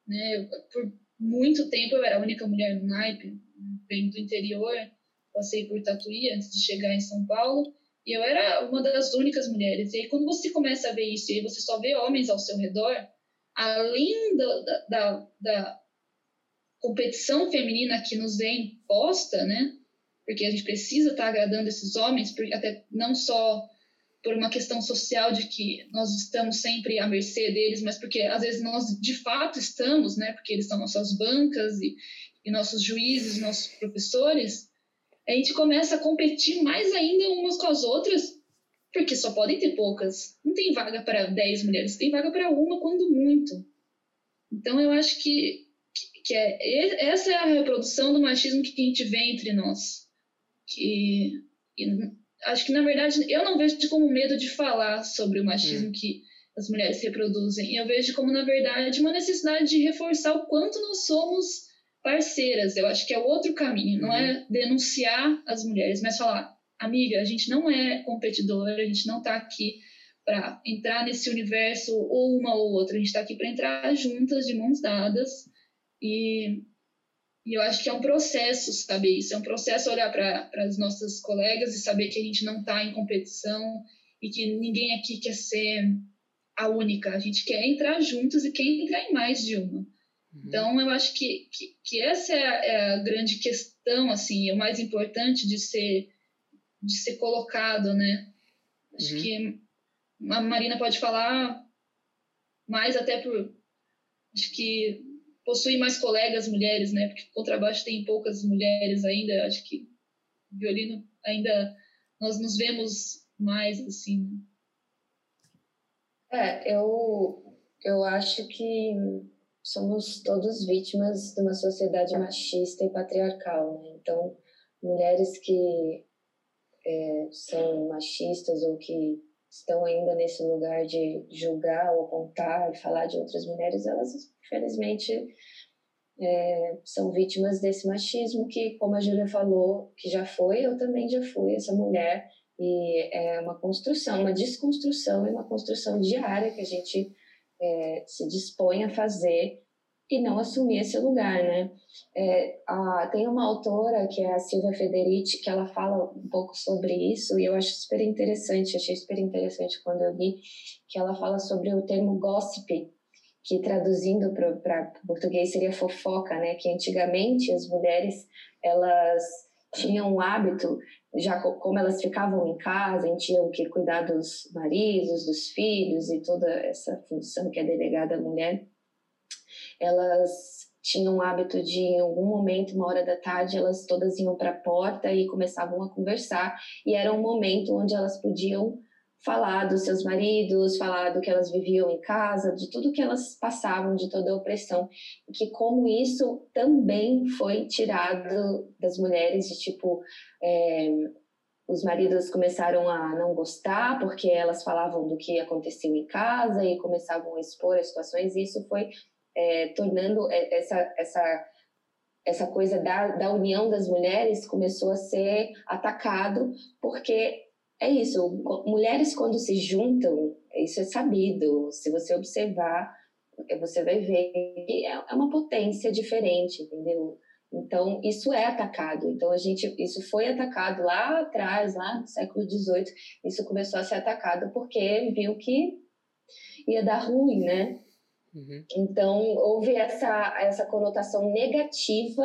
né? Eu, por muito tempo eu era a única mulher no naipe, vem do interior, passei por Tatuí antes de chegar em São Paulo, e eu era uma das únicas mulheres. E aí, quando você começa a ver isso, e você só vê homens ao seu redor, além da, da, da competição feminina que nos é imposta, né? Porque a gente precisa estar agradando esses homens, até não só por uma questão social de que nós estamos sempre à mercê deles, mas porque às vezes nós de fato estamos, né? Porque eles são nossas bancas e, e nossos juízes, nossos professores a gente começa a competir mais ainda umas com as outras, porque só podem ter poucas. Não tem vaga para 10 mulheres, tem vaga para uma, quando muito. Então, eu acho que, que é, essa é a reprodução do machismo que a gente vê entre nós. Que, acho que na verdade eu não vejo como medo de falar sobre o machismo hum. que as mulheres reproduzem. Eu vejo como na verdade uma necessidade de reforçar o quanto nós somos parceiras. Eu acho que é o outro caminho, não é uhum. denunciar as mulheres, mas falar, amiga, a gente não é competidora, a gente não está aqui para entrar nesse universo ou uma ou outra, a gente está aqui para entrar juntas, de mãos dadas. E, e, eu acho que é um processo saber isso, é um processo olhar para as nossas colegas e saber que a gente não está em competição e que ninguém aqui quer ser a única, a gente quer entrar juntas e quer entrar em mais de uma. Uhum. Então, eu acho que, que, que essa é a, é a, grande questão, assim, é o mais importante de ser, de ser colocado, né? Acho uhum. que a Marina pode falar mais até por... Acho que possui mais colegas mulheres, né? Porque contrabaixo tem poucas mulheres ainda. Acho que violino ainda nós nos vemos mais assim. É, eu eu acho que somos todos vítimas de uma sociedade machista e patriarcal, né? Então, mulheres que é, são machistas ou que estão ainda nesse lugar de julgar ou apontar e falar de outras mulheres, elas, infelizmente, é, são vítimas desse machismo que, como a Júlia falou, que já foi, eu também já fui essa mulher, e é uma construção, uma desconstrução e uma construção diária que a gente é, se dispõe a fazer e não assumir esse lugar, né? É, a, tem uma autora que é a Silvia Federici que ela fala um pouco sobre isso e eu acho super interessante, achei super interessante quando eu li que ela fala sobre o termo gossip, que traduzindo para português seria fofoca, né? Que antigamente as mulheres elas tinham o hábito já como elas ficavam em casa tinham que cuidar dos maridos, dos filhos e toda essa função que é delegada à mulher, elas tinham o hábito de, em algum momento, uma hora da tarde, elas todas iam para a porta e começavam a conversar, e era um momento onde elas podiam falar dos seus maridos, falar do que elas viviam em casa, de tudo que elas passavam, de toda a opressão, e que como isso também foi tirado das mulheres, de tipo, é, os maridos começaram a não gostar porque elas falavam do que acontecia em casa e começavam a expor as situações, e isso foi é, tornando essa, essa, essa coisa da, da união das mulheres começou a ser atacado porque é isso, mulheres quando se juntam, isso é sabido, se você observar, você vai ver que é, é uma potência diferente, entendeu? Então, isso é atacado. Então, a gente, isso foi atacado lá atrás, lá no século XVIII, isso começou a ser atacado porque viu que ia dar ruim, né? Uhum. Então, houve essa, essa conotação negativa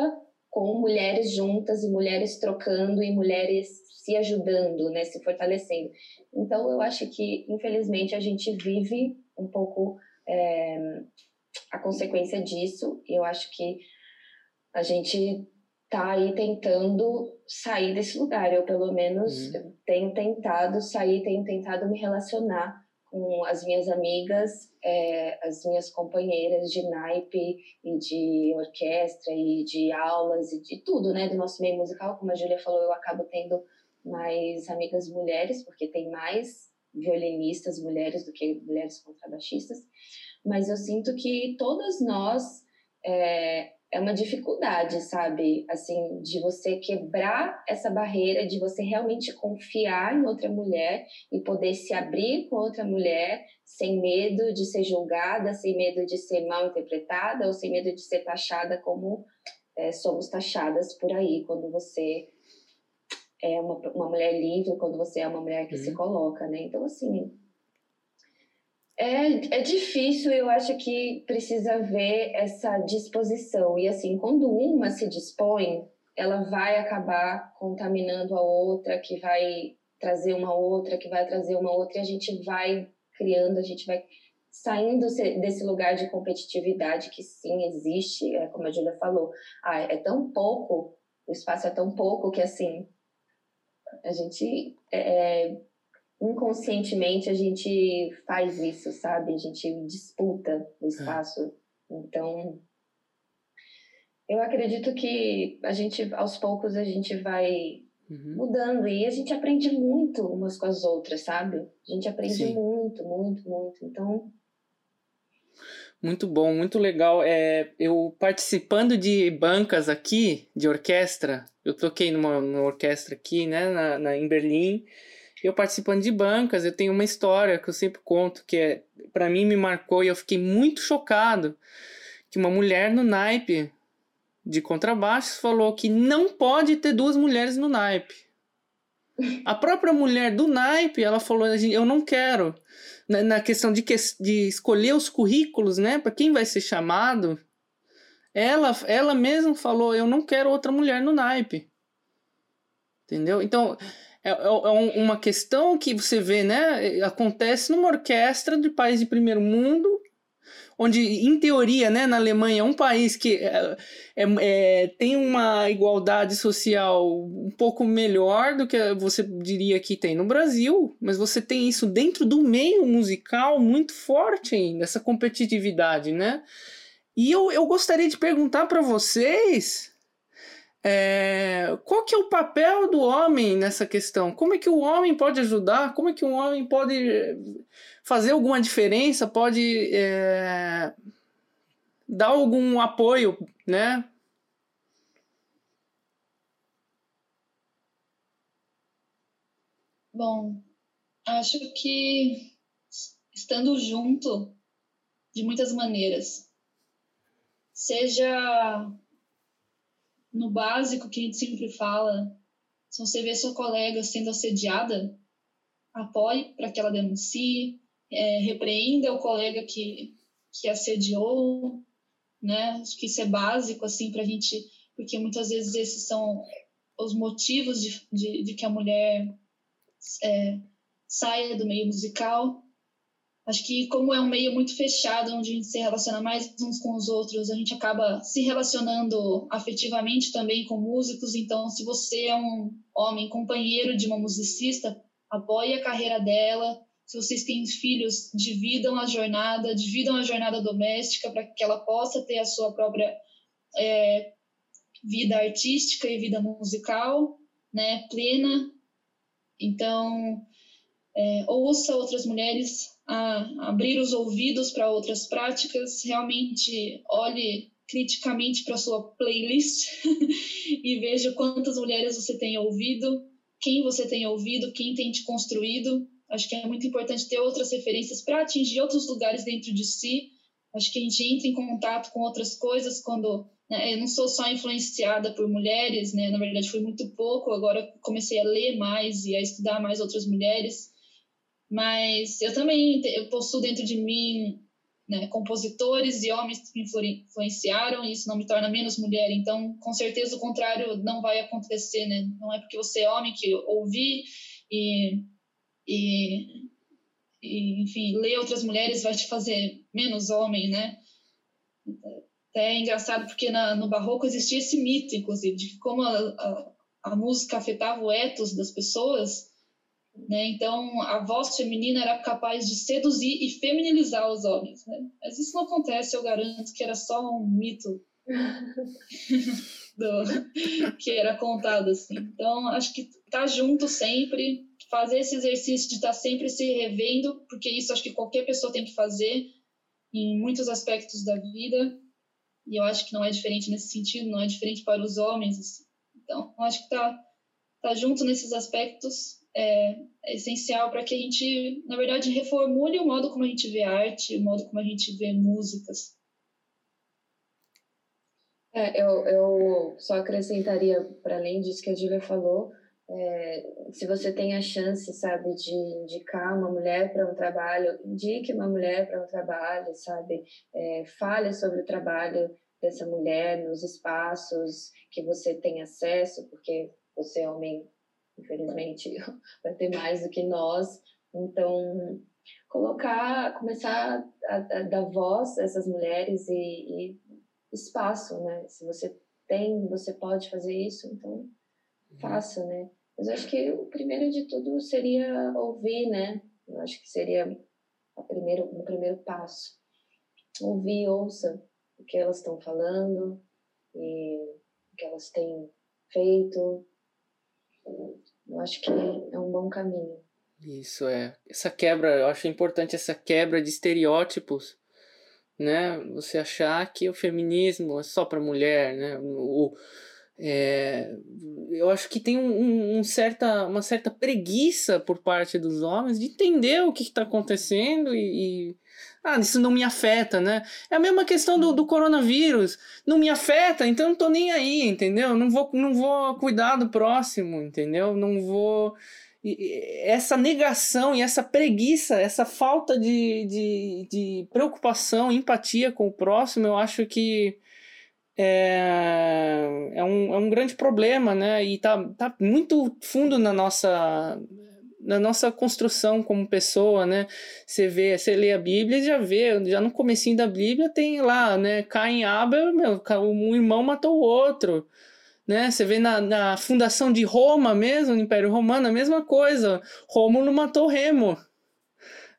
com mulheres juntas e mulheres trocando e mulheres se ajudando, né, se fortalecendo. Então, eu acho que, infelizmente, a gente vive um pouco é, a consequência disso. E eu acho que a gente tá aí tentando sair desse lugar. Eu, pelo menos, uhum. tenho tentado sair, tenho tentado me relacionar com as minhas amigas, é, as minhas companheiras de naipe e de orquestra e de aulas e de tudo, né, do nosso meio musical. Como a Júlia falou, eu acabo tendo mais amigas mulheres, porque tem mais violinistas mulheres do que mulheres contrabaixistas, mas eu sinto que todas nós é, é uma dificuldade, sabe? Assim, de você quebrar essa barreira, de você realmente confiar em outra mulher e poder se abrir com outra mulher sem medo de ser julgada, sem medo de ser mal interpretada ou sem medo de ser taxada como é, somos taxadas por aí quando você é uma, uma mulher livre, quando você é uma mulher que uhum. se coloca, né? Então, assim, é, é difícil, eu acho que precisa ver essa disposição. E assim, quando uma se dispõe, ela vai acabar contaminando a outra, que vai trazer uma outra, que vai trazer uma outra, e a gente vai criando, a gente vai saindo desse lugar de competitividade que sim existe, é como a Julia falou. Ah, é tão pouco, o espaço é tão pouco que assim a gente é, é inconscientemente a gente faz isso, sabe? A gente disputa o é. espaço. É. Então, eu acredito que a gente, aos poucos, a gente vai uhum. mudando. E a gente aprende muito umas com as outras, sabe? A gente aprende Sim. muito, muito, muito. Então. Muito bom, muito legal. É, eu participando de bancas aqui, de orquestra, eu toquei numa, numa orquestra aqui, né, na, na, em Berlim. Eu participando de bancas, eu tenho uma história que eu sempre conto que é, para mim me marcou e eu fiquei muito chocado que uma mulher no naipe de contrabaixo falou que não pode ter duas mulheres no naipe. A própria mulher do naipe, ela falou, eu não quero. Na, na questão de, que, de escolher os currículos, né, para quem vai ser chamado, ela, ela mesma falou, eu não quero outra mulher no naipe. Entendeu? Então, é, é, é uma questão que você vê, né, acontece numa orquestra de país de primeiro mundo, onde, em teoria, né, na Alemanha, é um país que é, é, é, tem uma igualdade social um pouco melhor do que você diria que tem no Brasil, mas você tem isso dentro do meio musical muito forte ainda, essa competitividade, né? E eu, eu gostaria de perguntar para vocês é, qual que é o papel do homem nessa questão? Como é que o homem pode ajudar? Como é que o homem pode fazer alguma diferença? Pode é, dar algum apoio, né? Bom, acho que estando junto de muitas maneiras, seja no básico que a gente sempre fala, se você vê sua colega sendo assediada, apoie para que ela denuncie, é, repreenda o colega que, que assediou, né? Acho que isso é básico, assim, para a gente, porque muitas vezes esses são os motivos de, de, de que a mulher é, saia do meio musical. Acho que como é um meio muito fechado, onde a gente se relaciona mais uns com os outros, a gente acaba se relacionando afetivamente também com músicos. Então, se você é um homem companheiro de uma musicista, apoie a carreira dela. Se vocês têm filhos, dividam a jornada, dividam a jornada doméstica para que ela possa ter a sua própria é, vida artística e vida musical, né, plena. Então, é, ouça outras mulheres, a abrir os ouvidos para outras práticas, realmente olhe criticamente para sua playlist [LAUGHS] e veja quantas mulheres você tem ouvido, quem você tem ouvido, quem tem te construído. Acho que é muito importante ter outras referências para atingir outros lugares dentro de si. Acho que a gente entra em contato com outras coisas quando né, eu não sou só influenciada por mulheres, né? Na verdade, foi muito pouco. Agora comecei a ler mais e a estudar mais outras mulheres. Mas eu também eu possuo dentro de mim né, compositores e homens que me influenciaram, e isso não me torna menos mulher. Então, com certeza, o contrário não vai acontecer, né? Não é porque você é homem que ouvir e, e, e enfim, ler outras mulheres vai te fazer menos homem, né? Até é engraçado porque na, no Barroco existia esse mito, inclusive, de como a, a, a música afetava o ethos das pessoas, né? Então, a voz feminina era capaz de seduzir e feminilizar os homens. Né? Mas isso não acontece, eu garanto que era só um mito [LAUGHS] do, que era contado. Assim. Então, acho que estar tá junto sempre, fazer esse exercício de estar tá sempre se revendo, porque isso acho que qualquer pessoa tem que fazer em muitos aspectos da vida. E eu acho que não é diferente nesse sentido, não é diferente para os homens. Assim. Então, acho que estar tá, tá junto nesses aspectos é, é essencial para que a gente, na verdade, reformule o modo como a gente vê arte, o modo como a gente vê músicas. É, eu, eu só acrescentaria, para além disso que a Julia falou, é, se você tem a chance, sabe, de indicar uma mulher para um trabalho, indique uma mulher para um trabalho, sabe, é, fale sobre o trabalho dessa mulher nos espaços que você tem acesso, porque você é homem infelizmente [LAUGHS] vai ter mais do que nós. Então, colocar, começar a, a dar voz a essas mulheres e, e, espaço, né? Se você tem, você pode fazer isso, então faça, né? Mas acho que o primeiro de tudo seria ouvir, né? Eu acho que seria o primeiro, o primeiro passo. Ouvir, ouça o que elas estão falando e o que elas têm feito, Eu acho que é um bom caminho. Isso é. Essa quebra, eu acho importante essa quebra de estereótipos, né? Você achar que o feminismo é só para mulher, né? O, é, eu acho que tem um, um, certa, uma certa preguiça por parte dos homens de entender o que está acontecendo e, e, ah, isso não me afeta, né? É a mesma questão do, do coronavírus, não me afeta, então não tô nem aí, entendeu? Não vou, não vou cuidar do próximo, entendeu? Não vou essa negação e essa preguiça, essa falta de, de, de preocupação, empatia com o próximo, eu acho que é, é, um, é um grande problema, né? E tá, tá muito fundo na nossa na nossa construção como pessoa, né? Você vê, você lê a Bíblia e já vê, já no comecinho da Bíblia tem lá, né? Caim e Abel, meu, um irmão matou o outro, né? Você vê na, na fundação de Roma mesmo, no Império Romano, a mesma coisa. Rômulo matou Remo,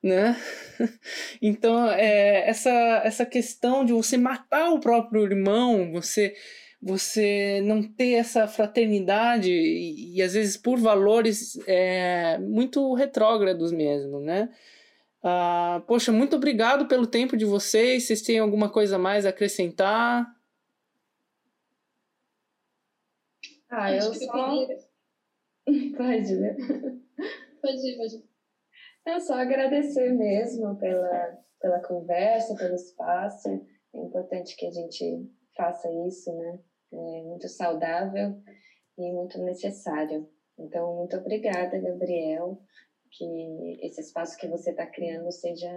né? [LAUGHS] Então, é, essa, essa questão de você matar o próprio irmão, você você não ter essa fraternidade e, e às vezes por valores é, muito retrógrados mesmo, né? Ah, poxa, muito obrigado pelo tempo de vocês. Vocês têm alguma coisa mais a acrescentar? Ah, eu só. [LAUGHS] Pode, né? Pode ir, pode ir. É só agradecer mesmo pela, pela conversa, pelo espaço. É importante que a gente faça isso, né? É muito saudável e muito necessário. Então, muito obrigada, Gabriel, que esse espaço que você está criando seja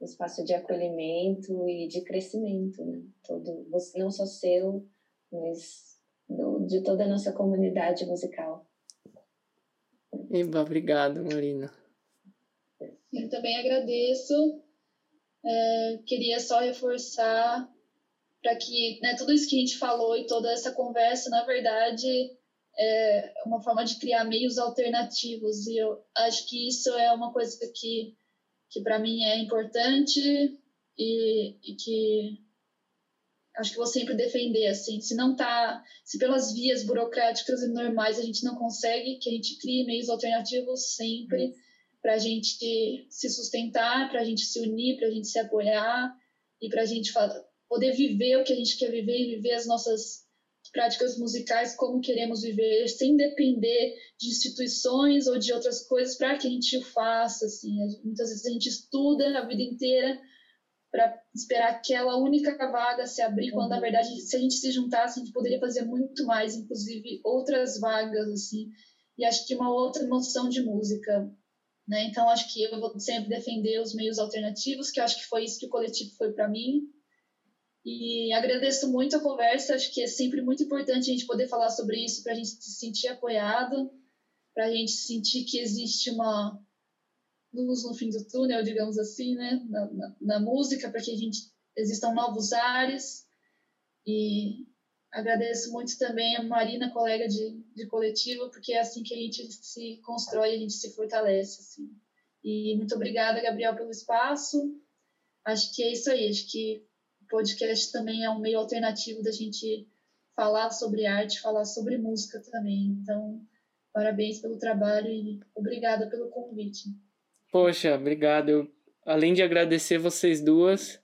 um espaço de acolhimento e de crescimento, né? Todo, não só seu, mas do, de toda a nossa comunidade musical. Eba, obrigado, Marina. Eu também agradeço. É, queria só reforçar para que né, tudo isso que a gente falou e toda essa conversa, na verdade, é uma forma de criar meios alternativos. E eu acho que isso é uma coisa que, que para mim é importante e, e que acho que vou sempre defender assim se não tá se pelas vias burocráticas e normais a gente não consegue que a gente crie meios alternativos sempre hum. Para a gente se sustentar para a gente se unir para a gente se apoiar e para a gente poder viver o que a gente quer viver e viver as nossas práticas musicais como queremos viver sem depender de instituições ou de outras coisas para que a gente o faça assim muitas vezes a gente estuda a vida inteira para esperar aquela única vaga se abrir, quando na uhum. verdade, se a gente se juntasse, a gente poderia fazer muito mais, inclusive outras vagas, assim. E acho que uma outra noção de música, né? Então acho que eu vou sempre defender os meios alternativos, que acho que foi isso que o coletivo foi para mim. E agradeço muito a conversa, acho que é sempre muito importante a gente poder falar sobre isso para a gente se sentir apoiado, para a gente sentir que existe uma luz no fim do túnel, digamos assim, né, na, na, na música, para que a gente existam novos ares. E agradeço muito também a Marina, colega de, de coletivo, porque é assim que a gente se constrói, a gente se fortalece. Assim. E muito obrigada, Gabriel, pelo espaço. Acho que é isso aí. Acho que o podcast também é um meio alternativo da gente falar sobre arte, falar sobre música também. Então, parabéns pelo trabalho e obrigada pelo convite. Poxa, obrigado. Eu, além de agradecer vocês duas,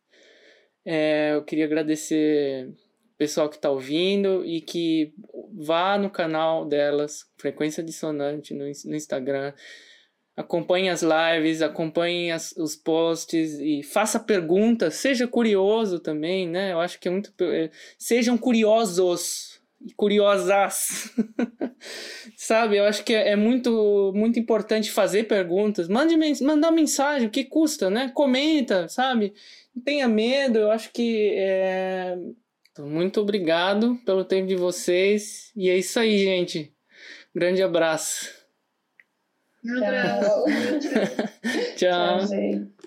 é, eu queria agradecer pessoal que está ouvindo e que vá no canal delas, Frequência Dissonante, no, no Instagram. Acompanhe as lives, acompanhe as, os posts e faça perguntas. Seja curioso também, né? Eu acho que é muito. É, sejam curiosos e curiosas. [LAUGHS] Sabe, eu acho que é, é, muito muito importante fazer perguntas. Mande mandar mensagem, o que custa, né? Comenta, sabe? Não tenha medo, eu acho que é... Muito obrigado pelo tempo de vocês. E é isso aí, gente. Grande abraço. Um abraço. [LAUGHS] Tchau. Tchau